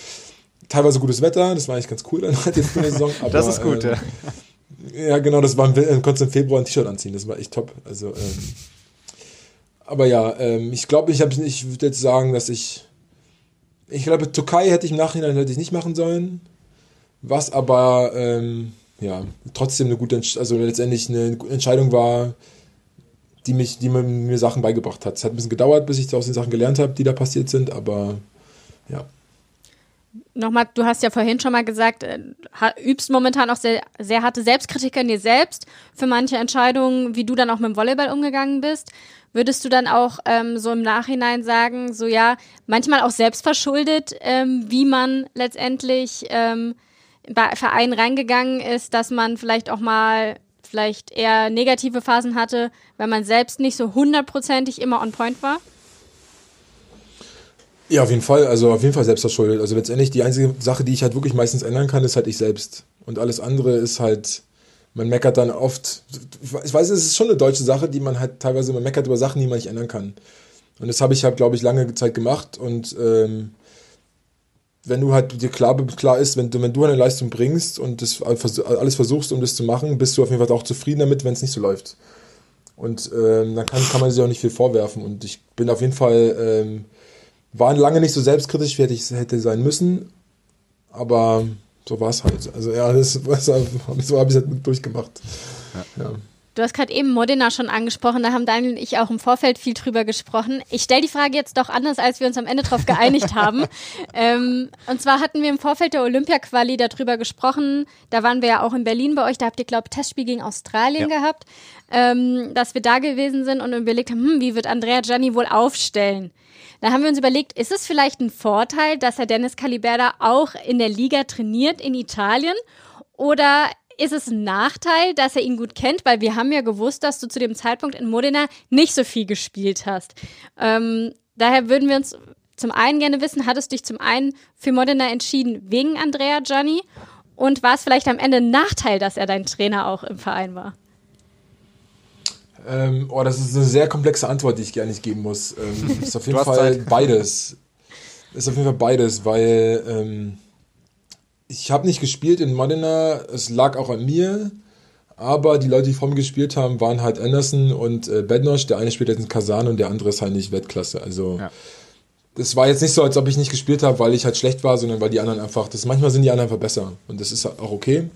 S4: teilweise gutes Wetter, das war eigentlich ganz cool dann halt jetzt in der Saison.
S3: Aber, das ist gut,
S4: ähm, ja. Ja, genau, das war, du konntest im Februar ein T-Shirt anziehen, das war echt top. Also, ähm, aber ja, ähm, ich glaube, ich, ich würde jetzt sagen, dass ich, ich glaube, Türkei hätte ich im Nachhinein hätte ich nicht machen sollen, was aber, ähm, ja, trotzdem eine gute, also letztendlich eine Entscheidung war, die, mich, die mir Sachen beigebracht hat. Es hat ein bisschen gedauert, bis ich aus den Sachen gelernt habe, die da passiert sind, aber ja.
S2: Nochmal, du hast ja vorhin schon mal gesagt, äh, übst momentan auch sehr, sehr harte Selbstkritik an dir selbst für manche Entscheidungen, wie du dann auch mit dem Volleyball umgegangen bist. Würdest du dann auch ähm, so im Nachhinein sagen, so ja, manchmal auch selbstverschuldet, ähm, wie man letztendlich ähm, bei Vereinen reingegangen ist, dass man vielleicht auch mal vielleicht eher negative Phasen hatte, weil man selbst nicht so hundertprozentig immer on point war?
S4: Ja, auf jeden Fall. Also auf jeden Fall selbst verschuldet. Also letztendlich die einzige Sache, die ich halt wirklich meistens ändern kann, ist halt ich selbst. Und alles andere ist halt, man meckert dann oft, ich weiß, es ist schon eine deutsche Sache, die man halt teilweise, man meckert über Sachen, die man nicht ändern kann. Und das habe ich halt, glaube ich, lange Zeit gemacht und ähm, wenn du halt dir klar, klar ist, wenn du, wenn du eine Leistung bringst und das alles versuchst, um das zu machen, bist du auf jeden Fall auch zufrieden damit, wenn es nicht so läuft. Und ähm, dann kann, kann man sich auch nicht viel vorwerfen. Und ich bin auf jeden Fall, ähm, war lange nicht so selbstkritisch, wie hätte ich hätte sein müssen. Aber so war es halt. Also ja, das, so habe ich es halt durchgemacht.
S2: Ja. ja. Du hast gerade eben Modena schon angesprochen, da haben Daniel und ich auch im Vorfeld viel drüber gesprochen. Ich stelle die Frage jetzt doch anders, als wir uns am Ende darauf geeinigt haben. Ähm, und zwar hatten wir im Vorfeld der Olympia-Quali darüber gesprochen, da waren wir ja auch in Berlin bei euch, da habt ihr, glaube ich, Testspiel gegen Australien ja. gehabt, ähm, dass wir da gewesen sind und überlegt haben, hm, wie wird Andrea Gianni wohl aufstellen? Da haben wir uns überlegt, ist es vielleicht ein Vorteil, dass er Dennis Caliberda auch in der Liga trainiert in Italien? Oder ist es ein Nachteil, dass er ihn gut kennt, weil wir haben ja gewusst, dass du zu dem Zeitpunkt in Modena nicht so viel gespielt hast. Ähm, daher würden wir uns zum einen gerne wissen, hattest du dich zum einen für Modena entschieden wegen Andrea Gianni und war es vielleicht am Ende ein Nachteil, dass er dein Trainer auch im Verein war?
S4: Ähm, oh, das ist eine sehr komplexe Antwort, die ich gerne nicht geben muss. Ähm, ist auf jeden Fall Zeit. beides. Ist auf jeden Fall beides, weil ähm, ich habe nicht gespielt in Modena, es lag auch an mir. Aber die Leute, die vor mir gespielt haben, waren halt Anderson und äh, Bednosch. Der eine spielt jetzt in Kasan und der andere ist halt nicht Weltklasse. Also ja. das war jetzt nicht so, als ob ich nicht gespielt habe, weil ich halt schlecht war, sondern weil die anderen einfach, das manchmal sind die anderen einfach besser. Und das ist auch okay.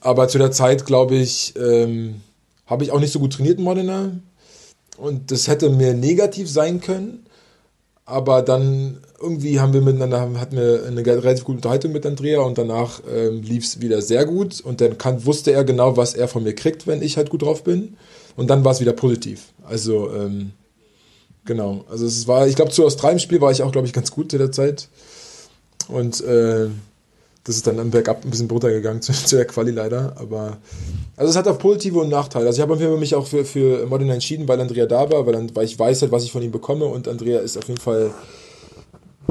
S4: Aber zu der Zeit, glaube ich, ähm, habe ich auch nicht so gut trainiert in Modena. Und das hätte mir negativ sein können. Aber dann irgendwie haben wir miteinander, hatten wir eine relativ gute Unterhaltung mit Andrea und danach ähm, lief es wieder sehr gut und dann kann, wusste er genau, was er von mir kriegt, wenn ich halt gut drauf bin. Und dann war es wieder positiv. Also, ähm, genau. Also es war, ich glaube, zu Australien-Spiel war ich auch, glaube ich, ganz gut zu der Zeit. Und äh, das ist dann am Bergab ein bisschen runtergegangen zu, zu der Quali leider. Aber also es hat auch positive und Nachteile. Also ich habe mich auch für, für Modena entschieden, weil Andrea da war, weil, weil ich weiß halt, was ich von ihm bekomme und Andrea ist auf jeden Fall.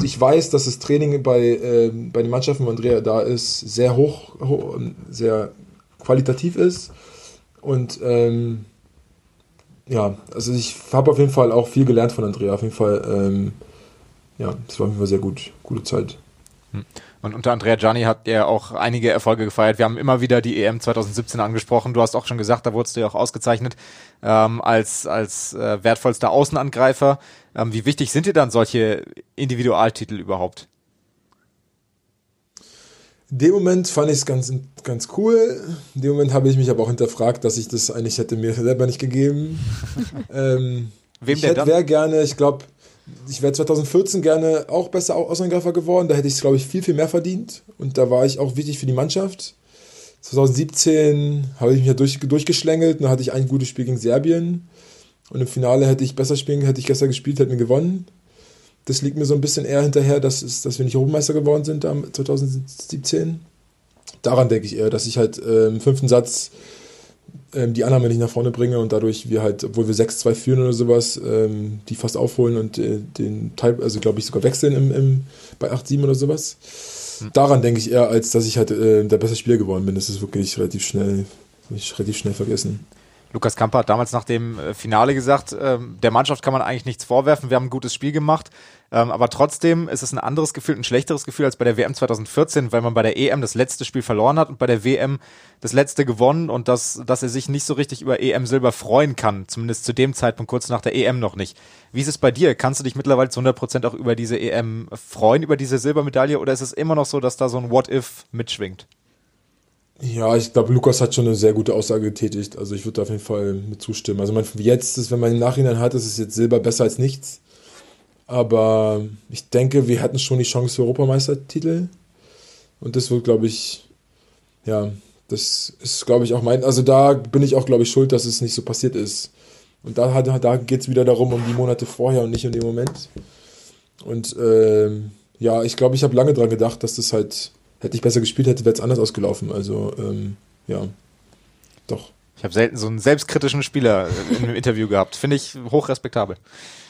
S4: Ich weiß, dass das Training bei, äh, bei den Mannschaften, wo Andrea da ist, sehr hoch, hoch sehr qualitativ ist. Und ähm, ja, also ich habe auf jeden Fall auch viel gelernt von Andrea. Auf jeden Fall, ähm, ja, das war auf jeden Fall sehr gut, gute Zeit.
S3: Hm. Und unter Andrea Gianni hat er auch einige Erfolge gefeiert. Wir haben immer wieder die EM 2017 angesprochen. Du hast auch schon gesagt, da wurdest du ja auch ausgezeichnet ähm, als, als äh, wertvollster Außenangreifer. Ähm, wie wichtig sind dir dann solche Individualtitel überhaupt?
S4: In dem Moment fand ich es ganz, ganz cool. In dem Moment habe ich mich aber auch hinterfragt, dass ich das eigentlich hätte mir selber nicht gegeben. ähm, Wem ich hätte wäre gerne, ich glaube, ich wäre 2014 gerne auch besser Außenangreifer geworden. Da hätte ich es, glaube ich, viel, viel mehr verdient. Und da war ich auch wichtig für die Mannschaft. 2017 habe ich mich ja durch, durchgeschlängelt. Dann hatte ich ein gutes Spiel gegen Serbien. Und im Finale hätte ich besser spielen, hätte ich gestern gespielt, hätten wir gewonnen. Das liegt mir so ein bisschen eher hinterher, dass, es, dass wir nicht Europameister geworden sind 2017. Daran denke ich eher, dass ich halt äh, im fünften Satz ähm, die Annahme nicht nach vorne bringe und dadurch wir halt, obwohl wir 6-2 führen oder sowas, ähm, die fast aufholen und äh, den Teil, also glaube ich sogar wechseln im, im, bei 8-7 oder sowas. Hm. Daran denke ich eher, als dass ich halt äh, der beste Spieler geworden bin. Das ist wirklich relativ schnell, relativ schnell vergessen.
S3: Lukas Kamper hat damals nach dem äh, Finale gesagt, ähm, der Mannschaft kann man eigentlich nichts vorwerfen, wir haben ein gutes Spiel gemacht, ähm, aber trotzdem ist es ein anderes Gefühl, ein schlechteres Gefühl als bei der WM 2014, weil man bei der EM das letzte Spiel verloren hat und bei der WM das letzte gewonnen und dass, dass er sich nicht so richtig über EM Silber freuen kann, zumindest zu dem Zeitpunkt kurz nach der EM noch nicht. Wie ist es bei dir? Kannst du dich mittlerweile zu 100 Prozent auch über diese EM freuen, über diese Silbermedaille oder ist es immer noch so, dass da so ein What-If mitschwingt?
S4: Ja, ich glaube, Lukas hat schon eine sehr gute Aussage getätigt. Also ich würde auf jeden Fall mit zustimmen. Also man, jetzt ist, wenn man im Nachhinein hat, ist es jetzt Silber besser als nichts. Aber ich denke, wir hatten schon die Chance für Europameistertitel. Und das wird, glaube ich, ja, das ist, glaube ich, auch mein. Also da bin ich auch, glaube ich, schuld, dass es nicht so passiert ist. Und da, da geht es wieder darum, um die Monate vorher und nicht um den Moment. Und ähm, ja, ich glaube, ich habe lange dran gedacht, dass das halt hätte ich besser gespielt, hätte wäre es anders ausgelaufen. Also, ähm, ja, doch.
S3: Ich habe selten so einen selbstkritischen Spieler in einem Interview gehabt. Finde ich hochrespektabel.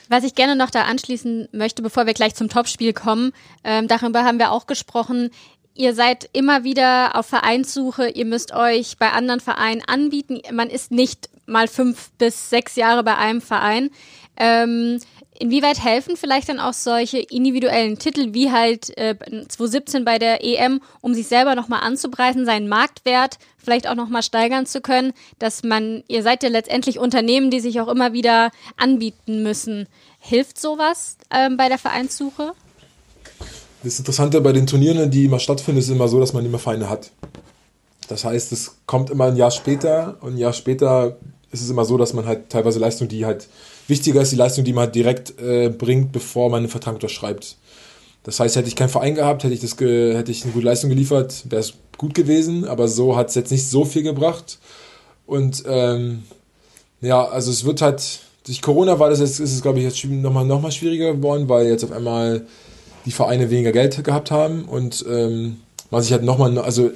S2: Was ich gerne noch da anschließen möchte, bevor wir gleich zum Topspiel kommen, ähm, darüber haben wir auch gesprochen. Ihr seid immer wieder auf Vereinssuche, ihr müsst euch bei anderen Vereinen anbieten. Man ist nicht mal fünf bis sechs Jahre bei einem Verein. Ähm, Inwieweit helfen vielleicht dann auch solche individuellen Titel wie halt äh, 2017 bei der EM, um sich selber nochmal anzupreisen, seinen Marktwert vielleicht auch nochmal steigern zu können, dass man, ihr seid ja letztendlich Unternehmen, die sich auch immer wieder anbieten müssen. Hilft sowas ähm, bei der Vereinssuche?
S4: Das Interessante bei den Turnieren, die immer stattfinden, ist immer so, dass man immer Vereine hat. Das heißt, es kommt immer ein Jahr später und ein Jahr später ist es immer so, dass man halt teilweise Leistungen, die halt Wichtiger ist die Leistung, die man halt direkt äh, bringt, bevor man einen Vertrag unterschreibt. Das heißt, hätte ich keinen Verein gehabt, hätte ich, das hätte ich eine gute Leistung geliefert, wäre es gut gewesen, aber so hat es jetzt nicht so viel gebracht. Und ähm, ja, also es wird halt, durch Corona war das jetzt, ist es glaube ich jetzt nochmal noch mal schwieriger geworden, weil jetzt auf einmal die Vereine weniger Geld gehabt haben und ähm, man sich halt nochmal, also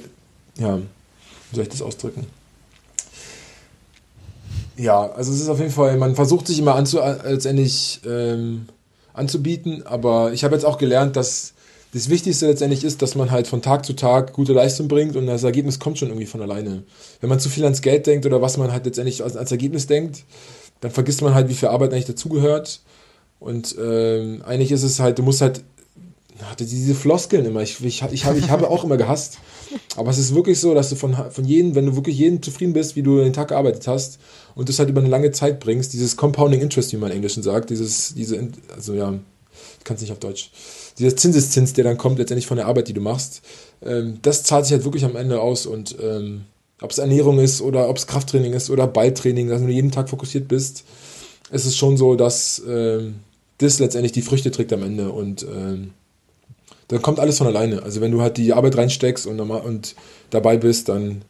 S4: ja, wie soll ich das ausdrücken? Ja, also es ist auf jeden Fall, man versucht sich immer anzu, letztendlich ähm, anzubieten, aber ich habe jetzt auch gelernt, dass das Wichtigste letztendlich ist, dass man halt von Tag zu Tag gute Leistung bringt und das Ergebnis kommt schon irgendwie von alleine. Wenn man zu viel ans Geld denkt oder was man halt letztendlich als, als Ergebnis denkt, dann vergisst man halt, wie viel Arbeit eigentlich dazugehört. Und ähm, eigentlich ist es halt, du musst halt hatte diese Floskeln immer. Ich, ich, ich, habe, ich habe auch immer gehasst. Aber es ist wirklich so, dass du von, von jedem, wenn du wirklich jeden zufrieden bist, wie du den Tag gearbeitet hast und das halt über eine lange Zeit bringst, dieses Compounding Interest, wie man im Englischen sagt, dieses, diese, also ja, ich kann es nicht auf Deutsch, dieser Zinseszins, der dann kommt letztendlich von der Arbeit, die du machst, ähm, das zahlt sich halt wirklich am Ende aus und ähm, ob es Ernährung ist oder ob es Krafttraining ist oder Balltraining, dass du jeden Tag fokussiert bist, es ist schon so, dass ähm, das letztendlich die Früchte trägt am Ende und ähm, dann kommt alles von alleine. Also wenn du halt die Arbeit reinsteckst und, und dabei bist, dann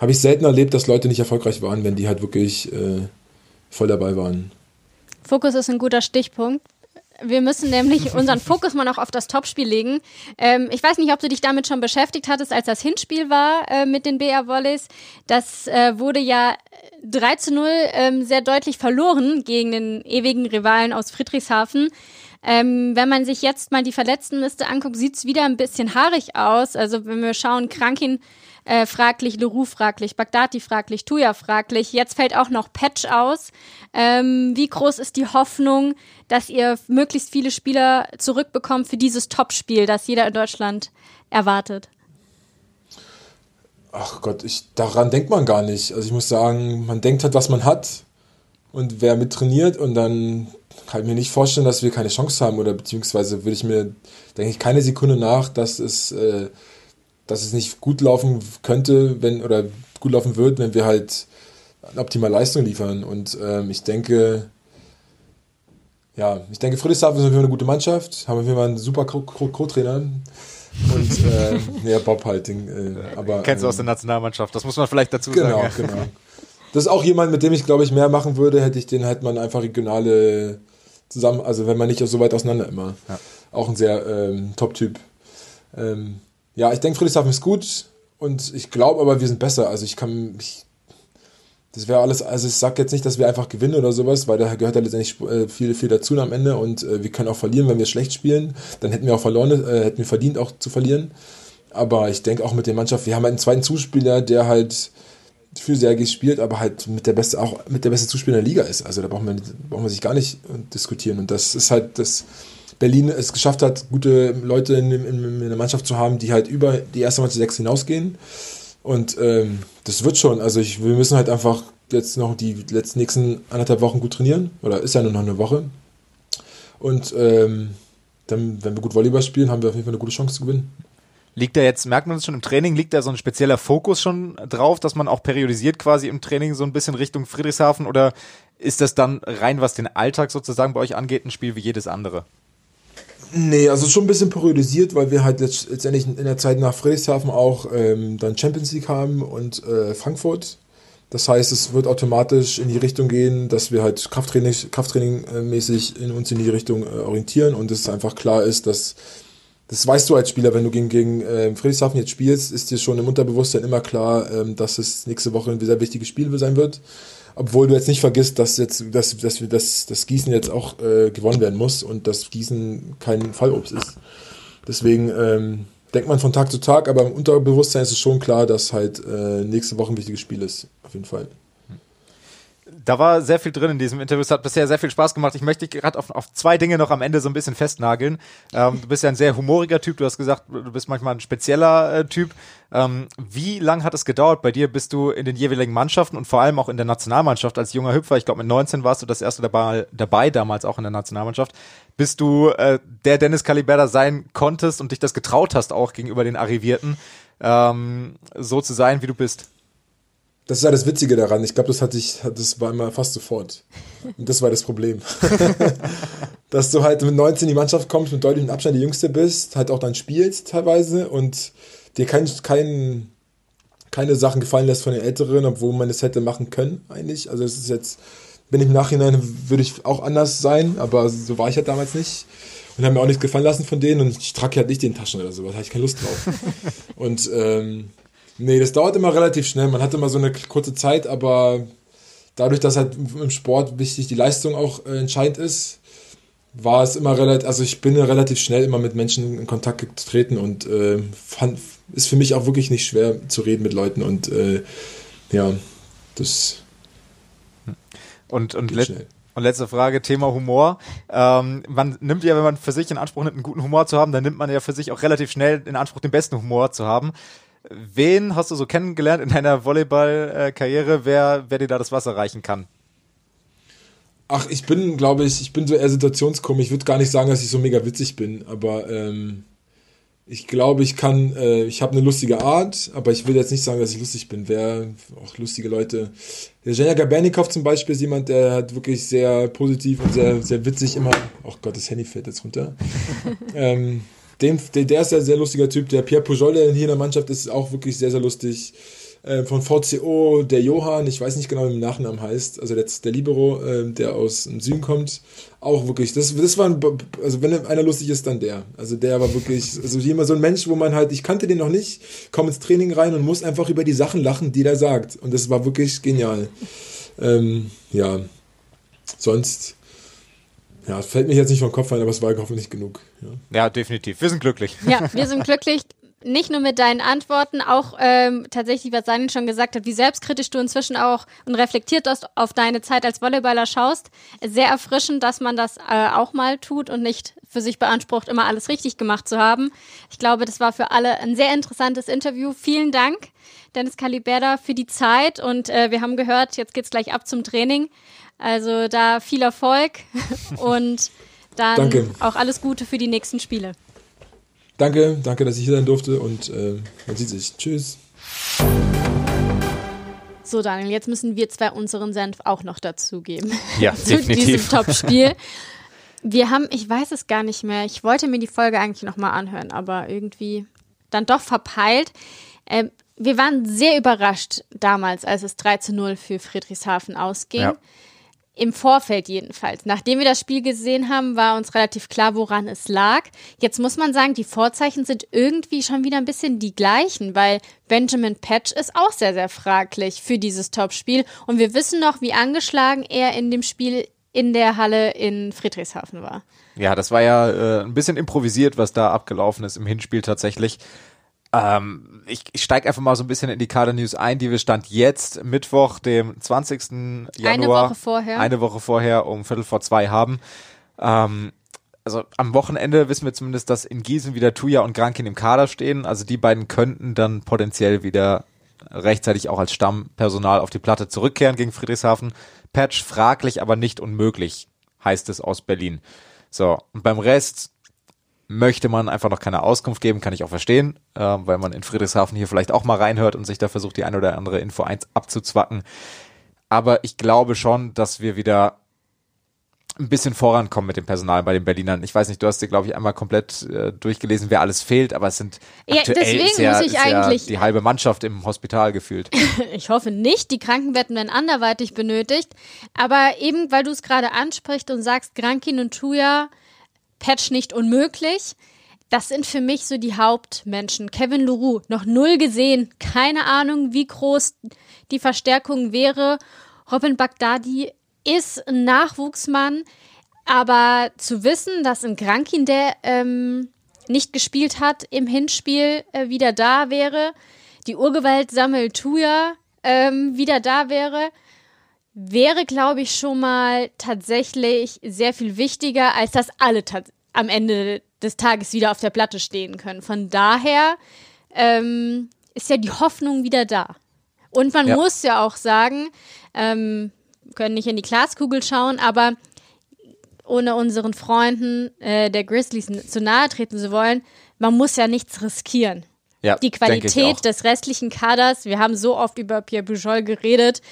S4: habe ich selten erlebt, dass Leute nicht erfolgreich waren, wenn die halt wirklich äh, voll dabei waren.
S2: Fokus ist ein guter Stichpunkt. Wir müssen nämlich unseren Fokus mal noch auf das Topspiel legen. Ähm, ich weiß nicht, ob du dich damit schon beschäftigt hattest, als das Hinspiel war äh, mit den BR Volleys. Das äh, wurde ja 3 zu 0 ähm, sehr deutlich verloren gegen den ewigen Rivalen aus Friedrichshafen. Ähm, wenn man sich jetzt mal die Verletztenliste anguckt, sieht es wieder ein bisschen haarig aus. Also wenn wir schauen, Krankin äh, fraglich, Leroux fraglich, Bagdadi fraglich, Tuya fraglich. Jetzt fällt auch noch Patch aus. Ähm, wie groß ist die Hoffnung, dass ihr möglichst viele Spieler zurückbekommt für dieses Topspiel, das jeder in Deutschland erwartet?
S4: Ach Gott, ich, daran denkt man gar nicht. Also ich muss sagen, man denkt halt, was man hat und wer mit trainiert und dann kann ich mir nicht vorstellen, dass wir keine Chance haben oder beziehungsweise würde ich mir, denke ich, keine Sekunde nach, dass es, äh, dass es nicht gut laufen könnte, wenn oder gut laufen wird, wenn wir halt eine optimale Leistung liefern. Und ähm, ich denke, ja, ich denke, Friedrichshafen ist eine gute Mannschaft, haben wir einen super Co-Trainer. Und äh, ja, Bob halt. Den, äh, aber,
S3: Kennst du aus der ähm, Nationalmannschaft, das muss man vielleicht dazu genau, sagen.
S4: Genau, genau. Das ist auch jemand, mit dem ich, glaube ich, mehr machen würde, hätte ich den, hätte man einfach regionale zusammen, also wenn man nicht so weit auseinander immer. Ja. Auch ein sehr ähm, Top-Typ. Ähm, ja, ich denke, Friedrichshafen ist gut und ich glaube aber, wir sind besser. Also ich kann, ich, das wäre alles, also ich sage jetzt nicht, dass wir einfach gewinnen oder sowas, weil da gehört ja letztendlich äh, viel, viel dazu am Ende und äh, wir können auch verlieren, wenn wir schlecht spielen. Dann hätten wir auch verloren, äh, hätten wir verdient auch zu verlieren. Aber ich denke auch mit der Mannschaft, wir haben halt einen zweiten Zuspieler, der halt für Sergei spielt, aber halt mit der beste, auch mit der beste Zuspieler der Liga ist. Also da braucht man, braucht man sich gar nicht diskutieren. Und das ist halt, dass Berlin es geschafft hat, gute Leute in, in, in der Mannschaft zu haben, die halt über die erste Mannschaft sechs hinausgehen. Und ähm, das wird schon. Also ich, wir müssen halt einfach jetzt noch die letzten nächsten anderthalb Wochen gut trainieren. Oder ist ja nur noch eine Woche. Und ähm, dann, wenn wir gut Volleyball spielen, haben wir auf jeden Fall eine gute Chance zu gewinnen.
S3: Liegt da jetzt, merkt man es schon im Training, liegt da so ein spezieller Fokus schon drauf, dass man auch periodisiert quasi im Training so ein bisschen Richtung Friedrichshafen oder ist das dann rein, was den Alltag sozusagen bei euch angeht, ein Spiel wie jedes andere?
S4: Nee, also schon ein bisschen periodisiert, weil wir halt letztendlich in der Zeit nach Friedrichshafen auch ähm, dann Champions League haben und äh, Frankfurt. Das heißt, es wird automatisch in die Richtung gehen, dass wir halt Krafttraining, Krafttraining äh, mäßig in uns in die Richtung äh, orientieren und es einfach klar ist, dass das weißt du als Spieler, wenn du gegen, gegen äh, Friedrichshafen jetzt spielst, ist dir schon im Unterbewusstsein immer klar, ähm, dass es nächste Woche ein sehr wichtiges Spiel sein wird. Obwohl du jetzt nicht vergisst, dass jetzt, dass, dass, dass das Gießen jetzt auch äh, gewonnen werden muss und dass Gießen kein Fallobst ist. Deswegen ähm, denkt man von Tag zu Tag, aber im Unterbewusstsein ist es schon klar, dass halt äh, nächste Woche ein wichtiges Spiel ist. Auf jeden Fall
S3: da war sehr viel drin in diesem Interview. Es hat bisher sehr viel Spaß gemacht. Ich möchte dich gerade auf, auf zwei Dinge noch am Ende so ein bisschen festnageln. Ähm, du bist ja ein sehr humoriger Typ. Du hast gesagt, du bist manchmal ein spezieller äh, Typ. Ähm, wie lang hat es gedauert bei dir, bis du in den jeweiligen Mannschaften und vor allem auch in der Nationalmannschaft als junger Hüpfer, ich glaube mit 19 warst du das erste dabei, dabei damals auch in der Nationalmannschaft, bis du äh, der Dennis Caliberda sein konntest und dich das getraut hast, auch gegenüber den Arrivierten, ähm, so zu sein, wie du bist?
S4: Das ist ja das Witzige daran. Ich glaube, das hatte ich, das war immer fast sofort. Und das war das Problem. Dass du halt mit 19 in die Mannschaft kommst, mit deutlichem Abstand die Jüngste bist, halt auch dann spielst teilweise und dir kein, kein, keine Sachen gefallen lässt von den Älteren, obwohl man es hätte machen können, eigentlich. Also es ist jetzt, bin ich im Nachhinein, würde ich auch anders sein, aber so war ich halt damals nicht. Und haben mir auch nichts gefallen lassen von denen und ich trage halt nicht den Taschen oder sowas, da habe ich keine Lust drauf. und ähm, Nee, das dauert immer relativ schnell. Man hat immer so eine kurze Zeit, aber dadurch, dass halt im Sport wichtig die Leistung auch äh, entscheidend ist, war es immer relativ, also ich bin relativ schnell immer mit Menschen in Kontakt getreten und äh, fand, ist für mich auch wirklich nicht schwer zu reden mit Leuten und äh, ja, das.
S3: Und, und, let und letzte Frage, Thema Humor. Ähm, man nimmt ja, wenn man für sich in Anspruch nimmt, einen guten Humor zu haben, dann nimmt man ja für sich auch relativ schnell in Anspruch, den besten Humor zu haben. Wen hast du so kennengelernt in deiner Volleyball-Karriere, wer, wer dir da das Wasser reichen kann?
S4: Ach, ich bin, glaube ich, ich bin so eher Situationskomik. Ich würde gar nicht sagen, dass ich so mega witzig bin, aber ähm, ich glaube, ich kann, äh, ich habe eine lustige Art, aber ich will jetzt nicht sagen, dass ich lustig bin. Wer auch lustige Leute. Der Jenja Gabernikov zum Beispiel ist jemand, der hat wirklich sehr positiv und sehr, sehr witzig immer. Oh Gott, das Handy fällt jetzt runter. ähm, dem, der, der ist ja ein sehr lustiger Typ. Der Pierre Pujol, der hier in der Mannschaft ist, ist auch wirklich sehr, sehr lustig. Äh, von VCO, der Johann, ich weiß nicht genau, wie der Nachnamen heißt, also der, der Libero, äh, der aus dem Süden kommt, auch wirklich, das, das war ein, also wenn einer lustig ist, dann der. Also der war wirklich, also jemand so ein Mensch, wo man halt, ich kannte den noch nicht, komme ins Training rein und muss einfach über die Sachen lachen, die der sagt. Und das war wirklich genial. Ähm, ja, sonst, ja, fällt mir jetzt nicht vom Kopf ein, aber es war hoffentlich genug. Ja.
S3: ja, definitiv. Wir sind glücklich.
S2: Ja, wir sind glücklich nicht nur mit deinen Antworten, auch ähm, tatsächlich, was Sanin schon gesagt hat, wie selbstkritisch du inzwischen auch und reflektiert hast auf deine Zeit als Volleyballer schaust. Sehr erfrischend, dass man das äh, auch mal tut und nicht für sich beansprucht, immer alles richtig gemacht zu haben. Ich glaube, das war für alle ein sehr interessantes Interview. Vielen Dank, Dennis Caliberda, für die Zeit und äh, wir haben gehört, jetzt geht's gleich ab zum Training. Also da viel Erfolg und dann Danke. auch alles Gute für die nächsten Spiele.
S4: Danke, danke, dass ich hier sein durfte und äh, man sieht sich. Tschüss.
S2: So, Daniel, jetzt müssen wir zwei unseren Senf auch noch dazugeben.
S3: Ja, zu definitiv. diesem
S2: Top-Spiel. Wir haben, ich weiß es gar nicht mehr, ich wollte mir die Folge eigentlich nochmal anhören, aber irgendwie dann doch verpeilt. Ähm, wir waren sehr überrascht damals, als es 3 zu 0 für Friedrichshafen ausging. Ja. Im Vorfeld jedenfalls. Nachdem wir das Spiel gesehen haben, war uns relativ klar, woran es lag. Jetzt muss man sagen, die Vorzeichen sind irgendwie schon wieder ein bisschen die gleichen, weil Benjamin Patch ist auch sehr, sehr fraglich für dieses Topspiel. Und wir wissen noch, wie angeschlagen er in dem Spiel in der Halle in Friedrichshafen war.
S3: Ja, das war ja äh, ein bisschen improvisiert, was da abgelaufen ist im Hinspiel tatsächlich. Ähm, ich ich steige einfach mal so ein bisschen in die Kader News ein, die wir Stand jetzt, Mittwoch, dem 20. Januar. Eine
S2: Woche vorher.
S3: Eine Woche vorher um Viertel vor zwei haben. Ähm, also am Wochenende wissen wir zumindest, dass in Gießen wieder Tuja und Grankin im Kader stehen. Also die beiden könnten dann potenziell wieder rechtzeitig auch als Stammpersonal auf die Platte zurückkehren gegen Friedrichshafen. Patch fraglich, aber nicht unmöglich, heißt es aus Berlin. So, und beim Rest möchte man einfach noch keine Auskunft geben, kann ich auch verstehen, äh, weil man in Friedrichshafen hier vielleicht auch mal reinhört und sich da versucht, die eine oder andere Info eins abzuzwacken. Aber ich glaube schon, dass wir wieder ein bisschen vorankommen mit dem Personal bei den Berlinern. Ich weiß nicht, du hast dir, glaube ich, einmal komplett äh, durchgelesen, wer alles fehlt, aber es sind
S2: ja, aktuell ja, muss ich eigentlich
S3: ja die halbe Mannschaft im Hospital gefühlt.
S2: ich hoffe nicht, die Krankenbetten werden anderweitig benötigt. Aber eben, weil du es gerade ansprichst und sagst, Grankin und Tuya Patch nicht unmöglich. Das sind für mich so die Hauptmenschen. Kevin Leroux, noch null gesehen. Keine Ahnung, wie groß die Verstärkung wäre. Robin Bagdadi ist ein Nachwuchsmann. Aber zu wissen, dass ein Grankin, der ähm, nicht gespielt hat, im Hinspiel äh, wieder da wäre, die Urgewalt Samuel Tuya ähm, wieder da wäre, wäre, glaube ich, schon mal tatsächlich sehr viel wichtiger, als dass alle am Ende des Tages wieder auf der Platte stehen können. Von daher ähm, ist ja die Hoffnung wieder da. Und man ja. muss ja auch sagen, ähm, können nicht in die Glaskugel schauen, aber ohne unseren Freunden äh, der Grizzlies zu nahe treten zu wollen, man muss ja nichts riskieren. Ja, die Qualität des restlichen Kaders, wir haben so oft über Pierre Bujol geredet,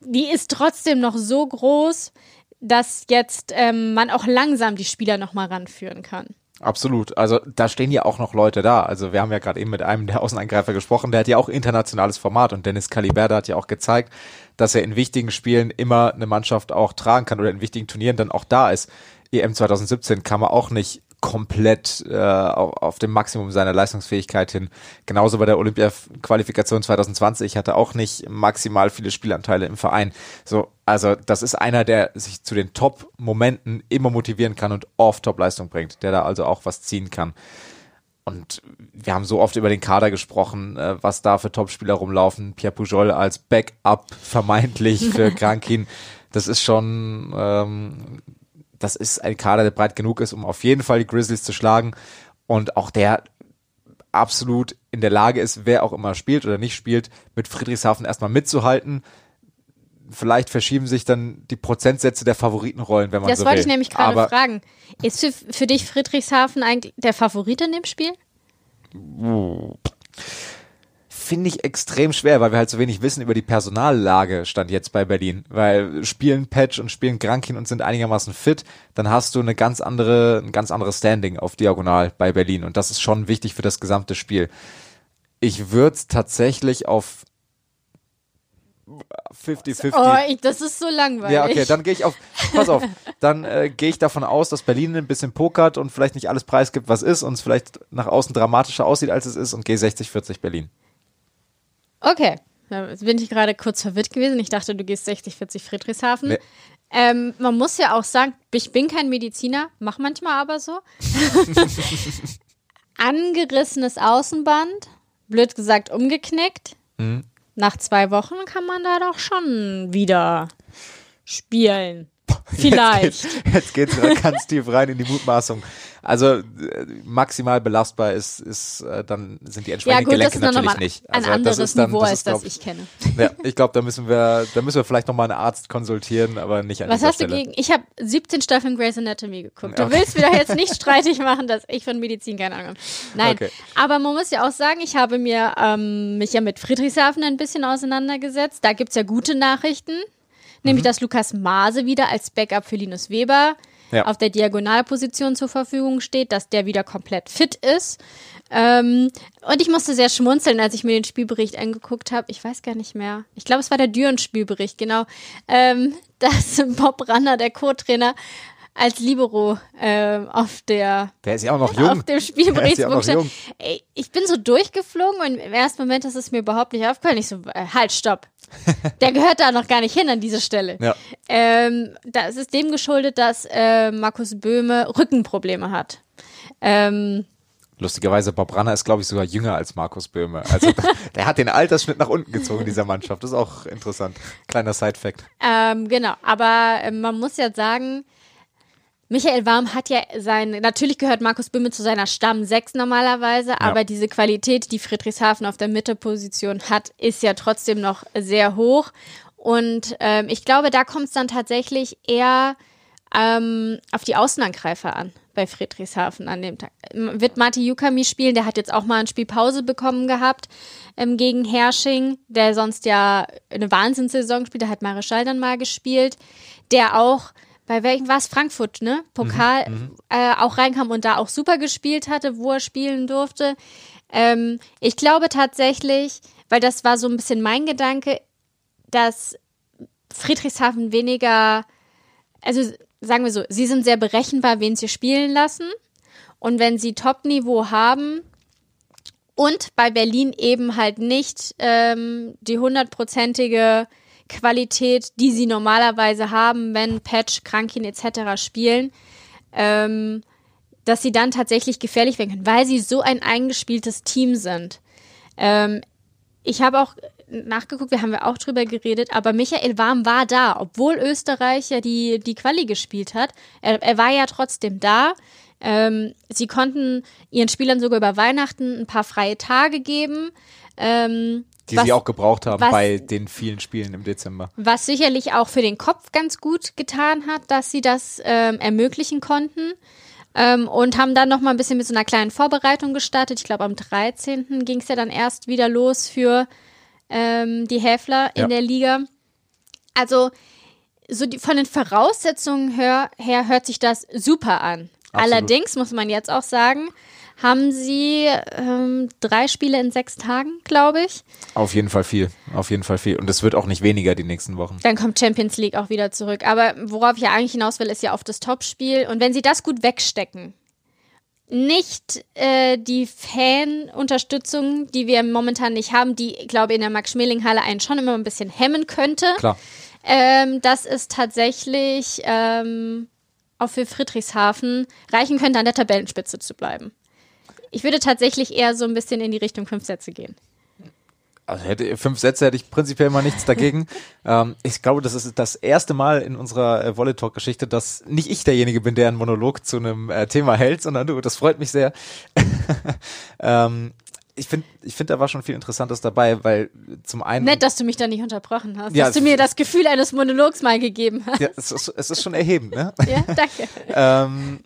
S2: die ist trotzdem noch so groß, dass jetzt ähm, man auch langsam die Spieler nochmal ranführen kann.
S3: Absolut. Also da stehen ja auch noch Leute da. Also wir haben ja gerade eben mit einem der Außeneingreifer gesprochen, der hat ja auch internationales Format und Dennis Caliberda hat ja auch gezeigt, dass er in wichtigen Spielen immer eine Mannschaft auch tragen kann oder in wichtigen Turnieren dann auch da ist. EM 2017 kam er auch nicht komplett äh, auf, dem Maximum seiner Leistungsfähigkeit hin. Genauso bei der Olympia-Qualifikation 2020 hatte auch nicht maximal viele Spielanteile im Verein. So, also das ist einer, der sich zu den Top-Momenten immer motivieren kann und oft Top-Leistung bringt, der da also auch was ziehen kann. Und wir haben so oft über den Kader gesprochen, äh, was da für Topspieler rumlaufen. Pierre Pujol als Backup vermeintlich für Krankin. Das ist schon ähm, das ist ein Kader, der breit genug ist, um auf jeden Fall die Grizzlies zu schlagen. Und auch der absolut in der Lage ist, wer auch immer spielt oder nicht spielt, mit Friedrichshafen erstmal mitzuhalten. Vielleicht verschieben sich dann die Prozentsätze der Favoritenrollen, wenn man
S2: das
S3: so
S2: will. Das wollte
S3: ich
S2: nämlich gerade fragen. Ist für, für dich Friedrichshafen eigentlich der Favorit in dem Spiel?
S3: Finde ich extrem schwer, weil wir halt so wenig wissen über die Personallage stand jetzt bei Berlin. Weil spielen Patch und spielen Grankin und sind einigermaßen fit, dann hast du eine ganz andere, ein ganz anderes Standing auf Diagonal bei Berlin. Und das ist schon wichtig für das gesamte Spiel. Ich würde tatsächlich auf 50-50.
S2: Oh, ich, das ist so langweilig.
S3: Ja, okay, dann gehe ich auf, pass auf, dann äh, gehe ich davon aus, dass Berlin ein bisschen pokert und vielleicht nicht alles preisgibt, was ist und es vielleicht nach außen dramatischer aussieht, als es ist und gehe 60-40 Berlin.
S2: Okay, jetzt bin ich gerade kurz verwirrt gewesen. Ich dachte, du gehst 60-40 Friedrichshafen.
S3: Nee.
S2: Ähm, man muss ja auch sagen, ich bin kein Mediziner, mach manchmal aber so. Angerissenes Außenband, blöd gesagt umgeknickt.
S3: Mhm.
S2: Nach zwei Wochen kann man da doch schon wieder spielen. Vielleicht.
S3: Jetzt geht's wieder ganz tief rein in die Mutmaßung. Also äh, maximal belastbar ist, ist äh, dann sind die
S2: Ja
S3: entsprechenden
S2: gut, das
S3: Gelenke natürlich nicht.
S2: ein
S3: Also
S2: anderes
S3: das ist dann,
S2: Niveau,
S3: das
S2: als das ich kenne.
S3: Ja, ich glaube, da müssen wir, da müssen wir vielleicht nochmal einen Arzt konsultieren, aber nicht an
S2: Was hast du
S3: Stelle.
S2: gegen? Ich habe 17 Staffeln Grey's Anatomy geguckt. Du
S3: Okay.
S2: willst mir doch jetzt nicht streitig machen, dass ich von Medizin keine Ahnung habe. Nein,
S3: Okay.
S2: aber man muss ja auch sagen, ich habe mir ähm, mich ja mit Friedrichshafen ein bisschen auseinandergesetzt. Da gibt's ja gute Nachrichten.
S3: Mhm.
S2: Nämlich, dass Lukas Maase wieder als Backup für Linus Weber
S3: Ja.
S2: auf der Diagonalposition zur Verfügung steht, dass der wieder komplett fit ist. Ähm, und ich musste sehr schmunzeln, als ich mir den Spielbericht angeguckt habe. Ich weiß gar nicht mehr. Ich glaube, es war der Düren-Spielbericht, genau. Ähm, dass Bob Ranner, der Co-Trainer, als Libero ähm, auf der
S3: Der ist ja auch noch jung.
S2: auf dem
S3: Der ist ja
S2: ich bin so durchgeflogen und im ersten Moment ist es mir überhaupt nicht aufgefallen. Ich so, äh, halt, stopp. Der gehört da noch gar nicht hin an diese Stelle.
S3: Ja.
S2: Ähm, das ist dem geschuldet, dass äh, Markus Böhme Rückenprobleme hat. Ähm,
S3: Lustigerweise, Bob Ranner ist, glaube ich, sogar jünger als Markus Böhme. Also der hat den Altersschnitt nach unten gezogen in dieser Mannschaft. Das ist auch interessant. Kleiner Side-Fact.
S2: Ähm, genau, aber äh, man muss ja sagen, Michael Warm hat ja sein, natürlich gehört Markus Böhme zu seiner Stamm 6 normalerweise, aber diese Qualität, die Friedrichshafen auf der Mitteposition hat, ist ja trotzdem noch sehr hoch. Und ähm, ich glaube, da kommt es dann tatsächlich eher ähm, auf die Außenangreifer an bei Friedrichshafen an dem Tag. Wird Marti Yukami spielen, der hat jetzt auch mal eine Spielpause bekommen gehabt ähm, gegen Hersching, der sonst ja eine Wahnsinnssaison spielt, der hat Marischal dann mal gespielt, der auch bei welchem war es Frankfurt, ne? Pokal äh, auch reinkam und da auch super gespielt hatte, wo er spielen durfte. Ähm, ich glaube tatsächlich, weil das war so ein bisschen mein Gedanke, dass Friedrichshafen weniger, also sagen wir so, sie sind sehr berechenbar, wen sie spielen lassen. Und wenn sie Top-Niveau haben und bei Berlin eben halt nicht ähm, die hundertprozentige Qualität, die sie normalerweise haben, wenn Patch, Krankin etc. spielen, ähm, dass sie dann tatsächlich gefährlich werden können, weil sie so ein eingespieltes Team sind. Ähm, ich habe auch nachgeguckt, wir haben ja auch drüber geredet, aber Michael Warm war da, obwohl Österreich ja die, die Quali gespielt hat. Er, er war ja trotzdem da. Ähm, sie konnten ihren Spielern sogar über Weihnachten ein paar freie Tage geben. Ähm,
S3: Die
S2: was-
S3: sie auch gebraucht haben
S2: was-
S3: bei den vielen Spielen im Dezember.
S2: was sicherlich auch für den Kopf ganz gut getan hat, dass sie das ähm, ermöglichen konnten. Ähm, und haben dann noch mal ein bisschen mit so einer kleinen Vorbereitung gestartet. Ich glaube, am 13. ging es ja dann erst wieder los für ähm, die Häfler in
S3: Ja.
S2: der Liga. Also so die, von den Voraussetzungen her, her hört sich das super an.
S3: Absolut.
S2: Allerdings muss man jetzt auch sagen, haben sie ähm, drei Spiele in sechs Tagen, glaube ich.
S3: Auf jeden Fall viel. Auf jeden Fall viel. Und es wird auch nicht weniger die nächsten Wochen.
S2: Dann kommt Champions League auch wieder zurück. Aber worauf ich ja eigentlich hinaus will, ist ja auf das Topspiel. Und wenn sie das gut wegstecken, nicht äh, die Fanunterstützung, die wir momentan nicht haben, die, glaube ich, in der Max-Schmeling-Halle einen schon immer ein bisschen hemmen könnte,
S3: Klar.
S2: ähm, dass es tatsächlich ähm, auch für Friedrichshafen reichen könnte, an der Tabellenspitze zu bleiben. Ich würde tatsächlich eher so ein bisschen in die Richtung fünf Sätze gehen.
S3: Also hätte fünf Sätze hätte ich prinzipiell mal nichts dagegen. ähm, ich glaube, das ist das erste Mal in unserer äh, Volley Talk Geschichte, dass nicht ich derjenige bin, der einen Monolog zu einem äh, Thema hält, sondern du. Das freut mich sehr. ähm, ich finde, ich find, da war schon viel Interessantes dabei, weil zum einen.
S2: Nett, dass du mich da nicht unterbrochen hast.
S3: Ja,
S2: dass du mir das Gefühl eines Monologs mal gegeben hast.
S3: Ja, es ist, es ist schon erhebend, ne?
S2: Ja, danke.
S3: ähm,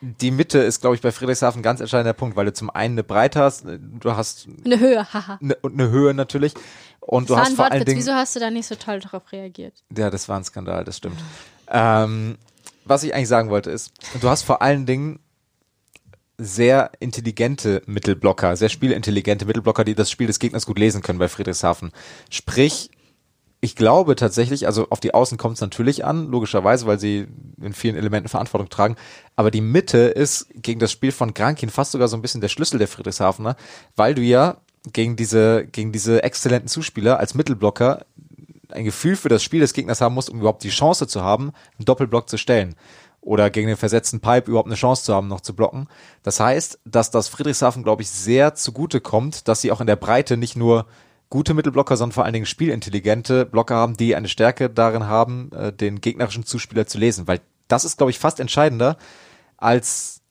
S3: die Mitte ist, glaube ich, bei Friedrichshafen ein ganz entscheidender Punkt, weil du zum einen eine Breite hast, du hast
S2: eine Höhe, haha.
S3: Eine, und eine Höhe natürlich. Und
S2: das
S3: du
S2: war
S3: hast
S2: ein
S3: vor allen
S2: Wortwitz.
S3: Dingen.
S2: Wieso hast du da nicht so toll darauf reagiert?
S3: Ja, das war ein Skandal, das stimmt. Ähm, was ich eigentlich sagen wollte ist, du hast vor allen Dingen sehr intelligente Mittelblocker, sehr spielintelligente Mittelblocker, die das Spiel des Gegners gut lesen können bei Friedrichshafen. Sprich, ich glaube tatsächlich, also auf die Außen kommt es natürlich an, logischerweise, weil sie in vielen Elementen Verantwortung tragen. Aber die Mitte ist gegen das Spiel von Grankin fast sogar so ein bisschen der Schlüssel der Friedrichshafener, weil du ja gegen diese, gegen diese exzellenten Zuspieler als Mittelblocker ein Gefühl für das Spiel des Gegners haben musst, um überhaupt die Chance zu haben, einen Doppelblock zu stellen. Oder gegen den versetzten Pipe überhaupt eine Chance zu haben, noch zu blocken. Das heißt, dass das Friedrichshafen, glaube ich, sehr zugute kommt, dass sie auch in der Breite nicht nur gute Mittelblocker, sondern vor allen Dingen spielintelligente Blocker haben, die eine Stärke darin haben, äh, den gegnerischen Zuspieler zu lesen. Weil das ist, glaube ich, fast entscheidender als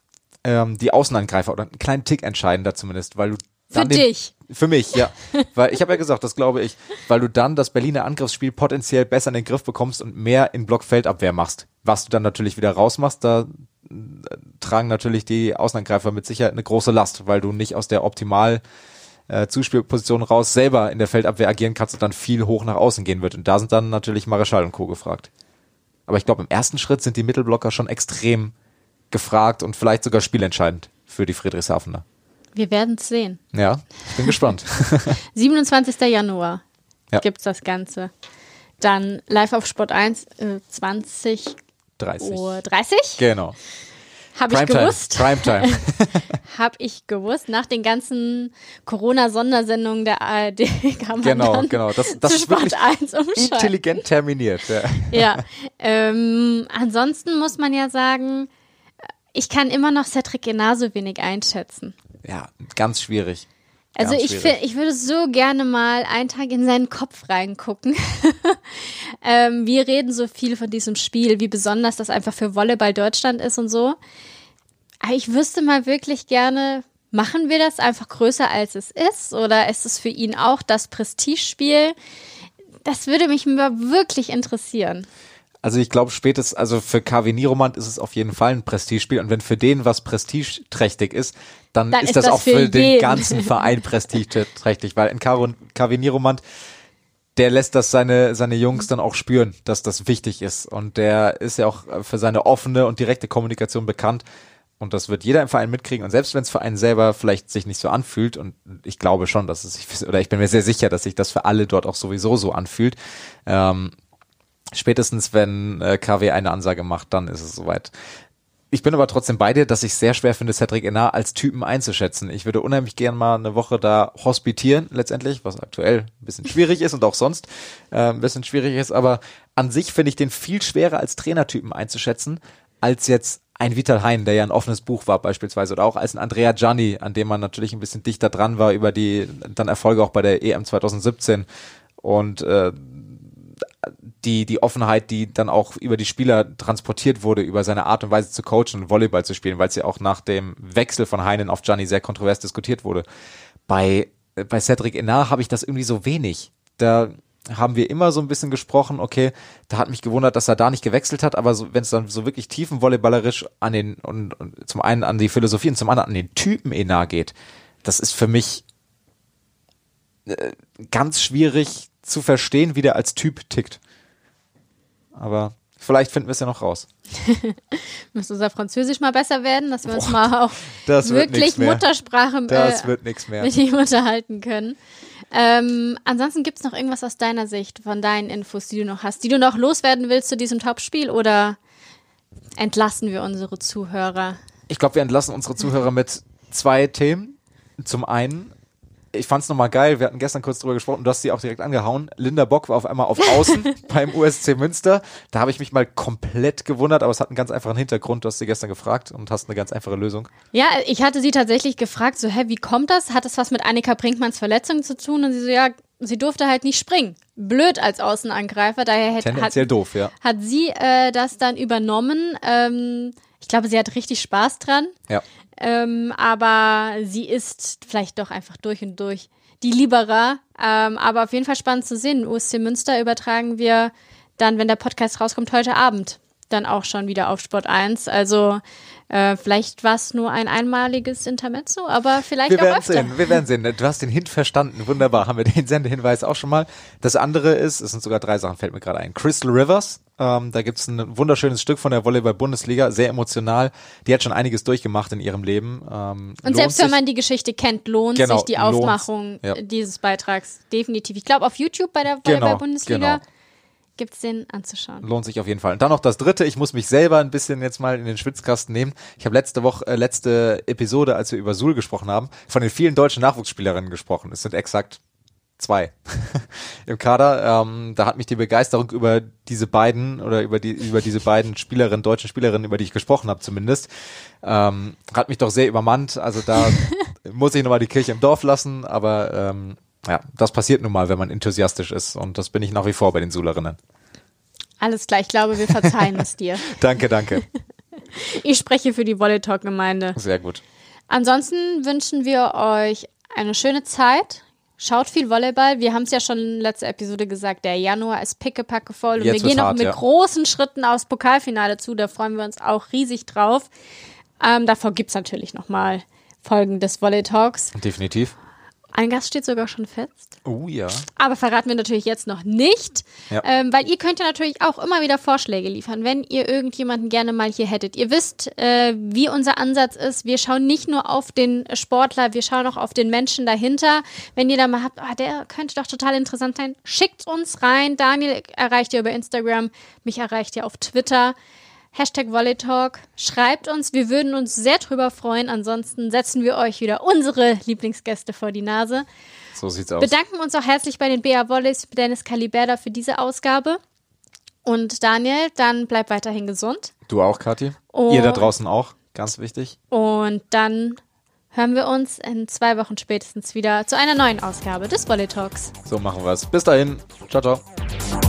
S3: ähm, die Außenangreifer oder einen kleinen Tick entscheidender zumindest, weil du
S2: Für
S3: den,
S2: dich.
S3: Für mich, ja. weil ich habe ja gesagt, das glaube ich, weil du dann das Berliner Angriffsspiel potenziell besser in den Griff bekommst und mehr in Blockfeldabwehr machst. Was du dann natürlich wieder rausmachst, da äh, tragen natürlich die Außenangreifer mit Sicherheit eine große Last, weil du nicht aus der optimal äh, Zuspielposition raus selber in der Feldabwehr agieren kannst und dann viel hoch nach außen gehen wird. Und da sind dann natürlich Mareschal und Co. gefragt. Aber ich glaube, im ersten Schritt sind die Mittelblocker schon extrem gefragt und vielleicht sogar spielentscheidend für die Friedrichshafener.
S2: Wir werden es sehen.
S3: Ja, ich bin gespannt.
S2: 27. Januar
S3: Ja.
S2: gibt's das Ganze. Dann live auf Sport 1, äh, 20
S3: 30.
S2: Uhr 30.
S3: Genau.
S2: Habe ich gewusst.
S3: Primetime.
S2: Habe ich gewusst. Nach den ganzen Corona-Sondersendungen der ARD kann man
S3: Genau,
S2: dann
S3: genau. Das, das
S2: zu
S3: ist
S2: Sport
S3: wirklich
S2: 1 umschalten.
S3: intelligent terminiert. Ja.
S2: Ja. Ähm, ansonsten muss man ja sagen, ich kann immer noch Cedric Genar so wenig einschätzen.
S3: Ja, ganz schwierig.
S2: Also
S3: Ganz
S2: ich,
S3: schwierig.
S2: ich würde so gerne mal einen Tag in seinen Kopf reingucken. ähm, wir reden so viel von diesem Spiel, wie besonders das einfach für Volleyball Deutschland ist und so. Aber ich wüsste mal wirklich gerne, machen wir das einfach größer als es ist? Oder ist es für ihn auch das Prestigespiel? Das würde mich mal wirklich interessieren.
S3: Also ich glaube spätestens, also für KW Niromand ist es auf jeden Fall ein Prestigespiel. Und wenn für den was prestigeträchtig ist, dann,
S2: Dann
S3: ist das,
S2: das
S3: auch
S2: für
S3: für den
S2: jeden.
S3: ganzen Verein prestigeträchtig, weil in KW Niromand, der lässt das seine, seine Jungs dann auch spüren, dass das wichtig ist. Und der ist ja auch für seine offene und direkte Kommunikation bekannt. Und das wird jeder im Verein mitkriegen. Und selbst wenn es für einen selber vielleicht sich nicht so anfühlt und ich glaube schon, dass es sich, oder ich bin mir sehr sicher, dass sich das für alle dort auch sowieso so anfühlt, ähm, spätestens wenn äh, KW eine Ansage macht, dann ist es soweit. Ich bin aber trotzdem bei dir, dass ich sehr schwer finde, Cedric Enar als Typen einzuschätzen. Ich würde unheimlich gern mal eine Woche da hospitieren, letztendlich, was aktuell ein bisschen schwierig ist und auch sonst äh, ein bisschen schwierig ist. Aber an sich finde ich den viel schwerer als Trainertypen einzuschätzen, als jetzt ein Vital Hein, der ja ein offenes Buch war beispielsweise, oder auch als ein Andrea Gianni, an dem man natürlich ein bisschen dichter dran war über die dann Erfolge auch bei der EM 2017 und äh, die, die Offenheit, die dann auch über die Spieler transportiert wurde, über seine Art und Weise zu coachen und Volleyball zu spielen, weil es ja auch nach dem Wechsel von Heinen auf Gianni sehr kontrovers diskutiert wurde. Bei, äh, bei Cedric Enar habe ich das irgendwie so wenig. Da haben wir immer so ein bisschen gesprochen, okay, da hat mich gewundert, dass er da nicht gewechselt hat, aber so, wenn es dann so wirklich tiefenvolleyballerisch an den, und, und zum einen an die Philosophie und zum anderen an den Typen Enar geht, das ist für mich äh, ganz schwierig zu verstehen, wie der als Typ tickt. Aber vielleicht finden wir es ja noch raus.
S2: Muss unser Französisch mal besser werden, dass wir uns mal auch wirklich. Muttersprache
S3: Das
S2: äh,
S3: wird nichts mehr.
S2: mit ihm unterhalten können. Ähm, ansonsten gibt es noch irgendwas aus deiner Sicht, von deinen Infos, die du noch hast, die du noch loswerden willst zu diesem Topspiel oder entlassen wir unsere Zuhörer?
S3: Ich glaube, wir entlassen unsere Zuhörer mit zwei Themen. Zum einen, ich fand es nochmal geil, wir hatten gestern kurz drüber gesprochen, du hast sie auch direkt angehauen. Linda Bock war auf einmal auf Außen beim USC Münster. Da habe ich mich mal komplett gewundert, aber es hat einen ganz einfachen Hintergrund. Du hast sie gestern gefragt und hast eine ganz einfache Lösung.
S2: Ja, ich hatte sie tatsächlich gefragt, so, hä, wie kommt das? Hat das was mit Annika Brinkmanns Verletzung zu tun? Und sie so, ja, sie durfte halt nicht springen. Blöd als Außenangreifer, daher hätte, hat,
S3: Tendenziell doof, ja.
S2: hat sie äh, das dann übernommen. Ähm, ich Ich glaube, sie hat richtig Spaß dran.
S3: Ja.
S2: Ähm, aber sie ist vielleicht doch einfach durch und durch die Lieberer. Ähm, aber auf jeden Fall spannend zu sehen. USC Münster übertragen wir dann, wenn der Podcast rauskommt, heute Abend dann auch schon wieder auf Sport 1. Also äh, vielleicht war es nur ein einmaliges Intermezzo, aber vielleicht
S3: wir
S2: auch
S3: werden
S2: öfter.
S3: sehen, wir werden sehen. Du hast den Hint verstanden. Wunderbar. Haben wir den Sendehinweis auch schon mal. Das andere ist, es sind sogar drei Sachen, fällt mir gerade ein. Crystal Rivers. Ähm, da gibt's ein wunderschönes Stück von der Volleyball-Bundesliga, sehr emotional. Die hat schon einiges durchgemacht in ihrem Leben. Ähm,
S2: Und selbst wenn man die Geschichte kennt, lohnt
S3: Genau,
S2: sich die. Aufmachung
S3: Ja.
S2: dieses Beitrags definitiv. Ich glaube, auf YouTube bei der
S3: Genau,
S2: Volleyball-Bundesliga
S3: genau.
S2: Gibt's den anzuschauen.
S3: Lohnt sich auf jeden Fall. Und dann noch das dritte, ich muss mich selber ein bisschen jetzt mal in den Schwitzkasten nehmen. Ich habe letzte Woche, äh, letzte Episode, als wir über Suhl gesprochen haben, von den vielen deutschen Nachwuchsspielerinnen gesprochen. Es sind exakt zwei im Kader. Ähm, da hat mich die Begeisterung über diese beiden oder über die über diese beiden Spielerinnen, deutschen Spielerinnen, über die ich gesprochen habe zumindest, ähm, hat mich doch sehr übermannt. Also da muss ich nochmal die Kirche im Dorf lassen, aber ähm, ja, das passiert nun mal, wenn man enthusiastisch ist und das bin ich nach wie vor bei den Sulerinnen.
S2: Alles klar, ich glaube, wir verzeihen es dir.
S3: Danke, danke.
S2: Ich spreche für die Volley Talk Gemeinde.
S3: Sehr gut.
S2: Ansonsten wünschen wir euch eine schöne Zeit. Schaut viel Volleyball. Wir haben es ja schon in letzter Episode gesagt, der Januar ist pickepacke voll und
S3: Jetzt
S2: wir gehen noch mit
S3: ja.
S2: großen Schritten aufs Pokalfinale zu. Da freuen wir uns auch riesig drauf. Ähm, davor gibt's natürlich nochmal Folgen des Volley Talks.
S3: Definitiv.
S2: Ein Gast steht sogar schon fest.
S3: Oh ja.
S2: Aber verraten wir natürlich jetzt noch nicht,
S3: Ja.
S2: ähm, weil ihr könnt ja natürlich auch immer wieder Vorschläge liefern, wenn ihr irgendjemanden gerne mal hier hättet. Ihr wisst, äh, wie unser Ansatz ist. Wir schauen nicht nur auf den Sportler, wir schauen auch auf den Menschen dahinter. Wenn ihr da mal habt, ah, der könnte doch total interessant sein, schickt uns rein. Daniel erreicht ihr über Instagram, mich erreicht ihr auf Twitter. Hashtag Volleytalk. Schreibt uns, wir würden uns sehr drüber freuen. Ansonsten setzen wir euch wieder unsere Lieblingsgäste vor die Nase.
S3: So sieht's aus.
S2: Bedanken uns auch herzlich bei den BA Volleys, Dennis Caliberda für diese Ausgabe. Und Daniel, dann bleib weiterhin gesund.
S3: Du auch, Kathi?
S2: Oh.
S3: Ihr da draußen auch. Ganz wichtig.
S2: Und dann hören wir uns in zwei Wochen spätestens wieder zu einer neuen Ausgabe des Volley Talks.
S3: So machen wir's. Bis dahin. Ciao, ciao.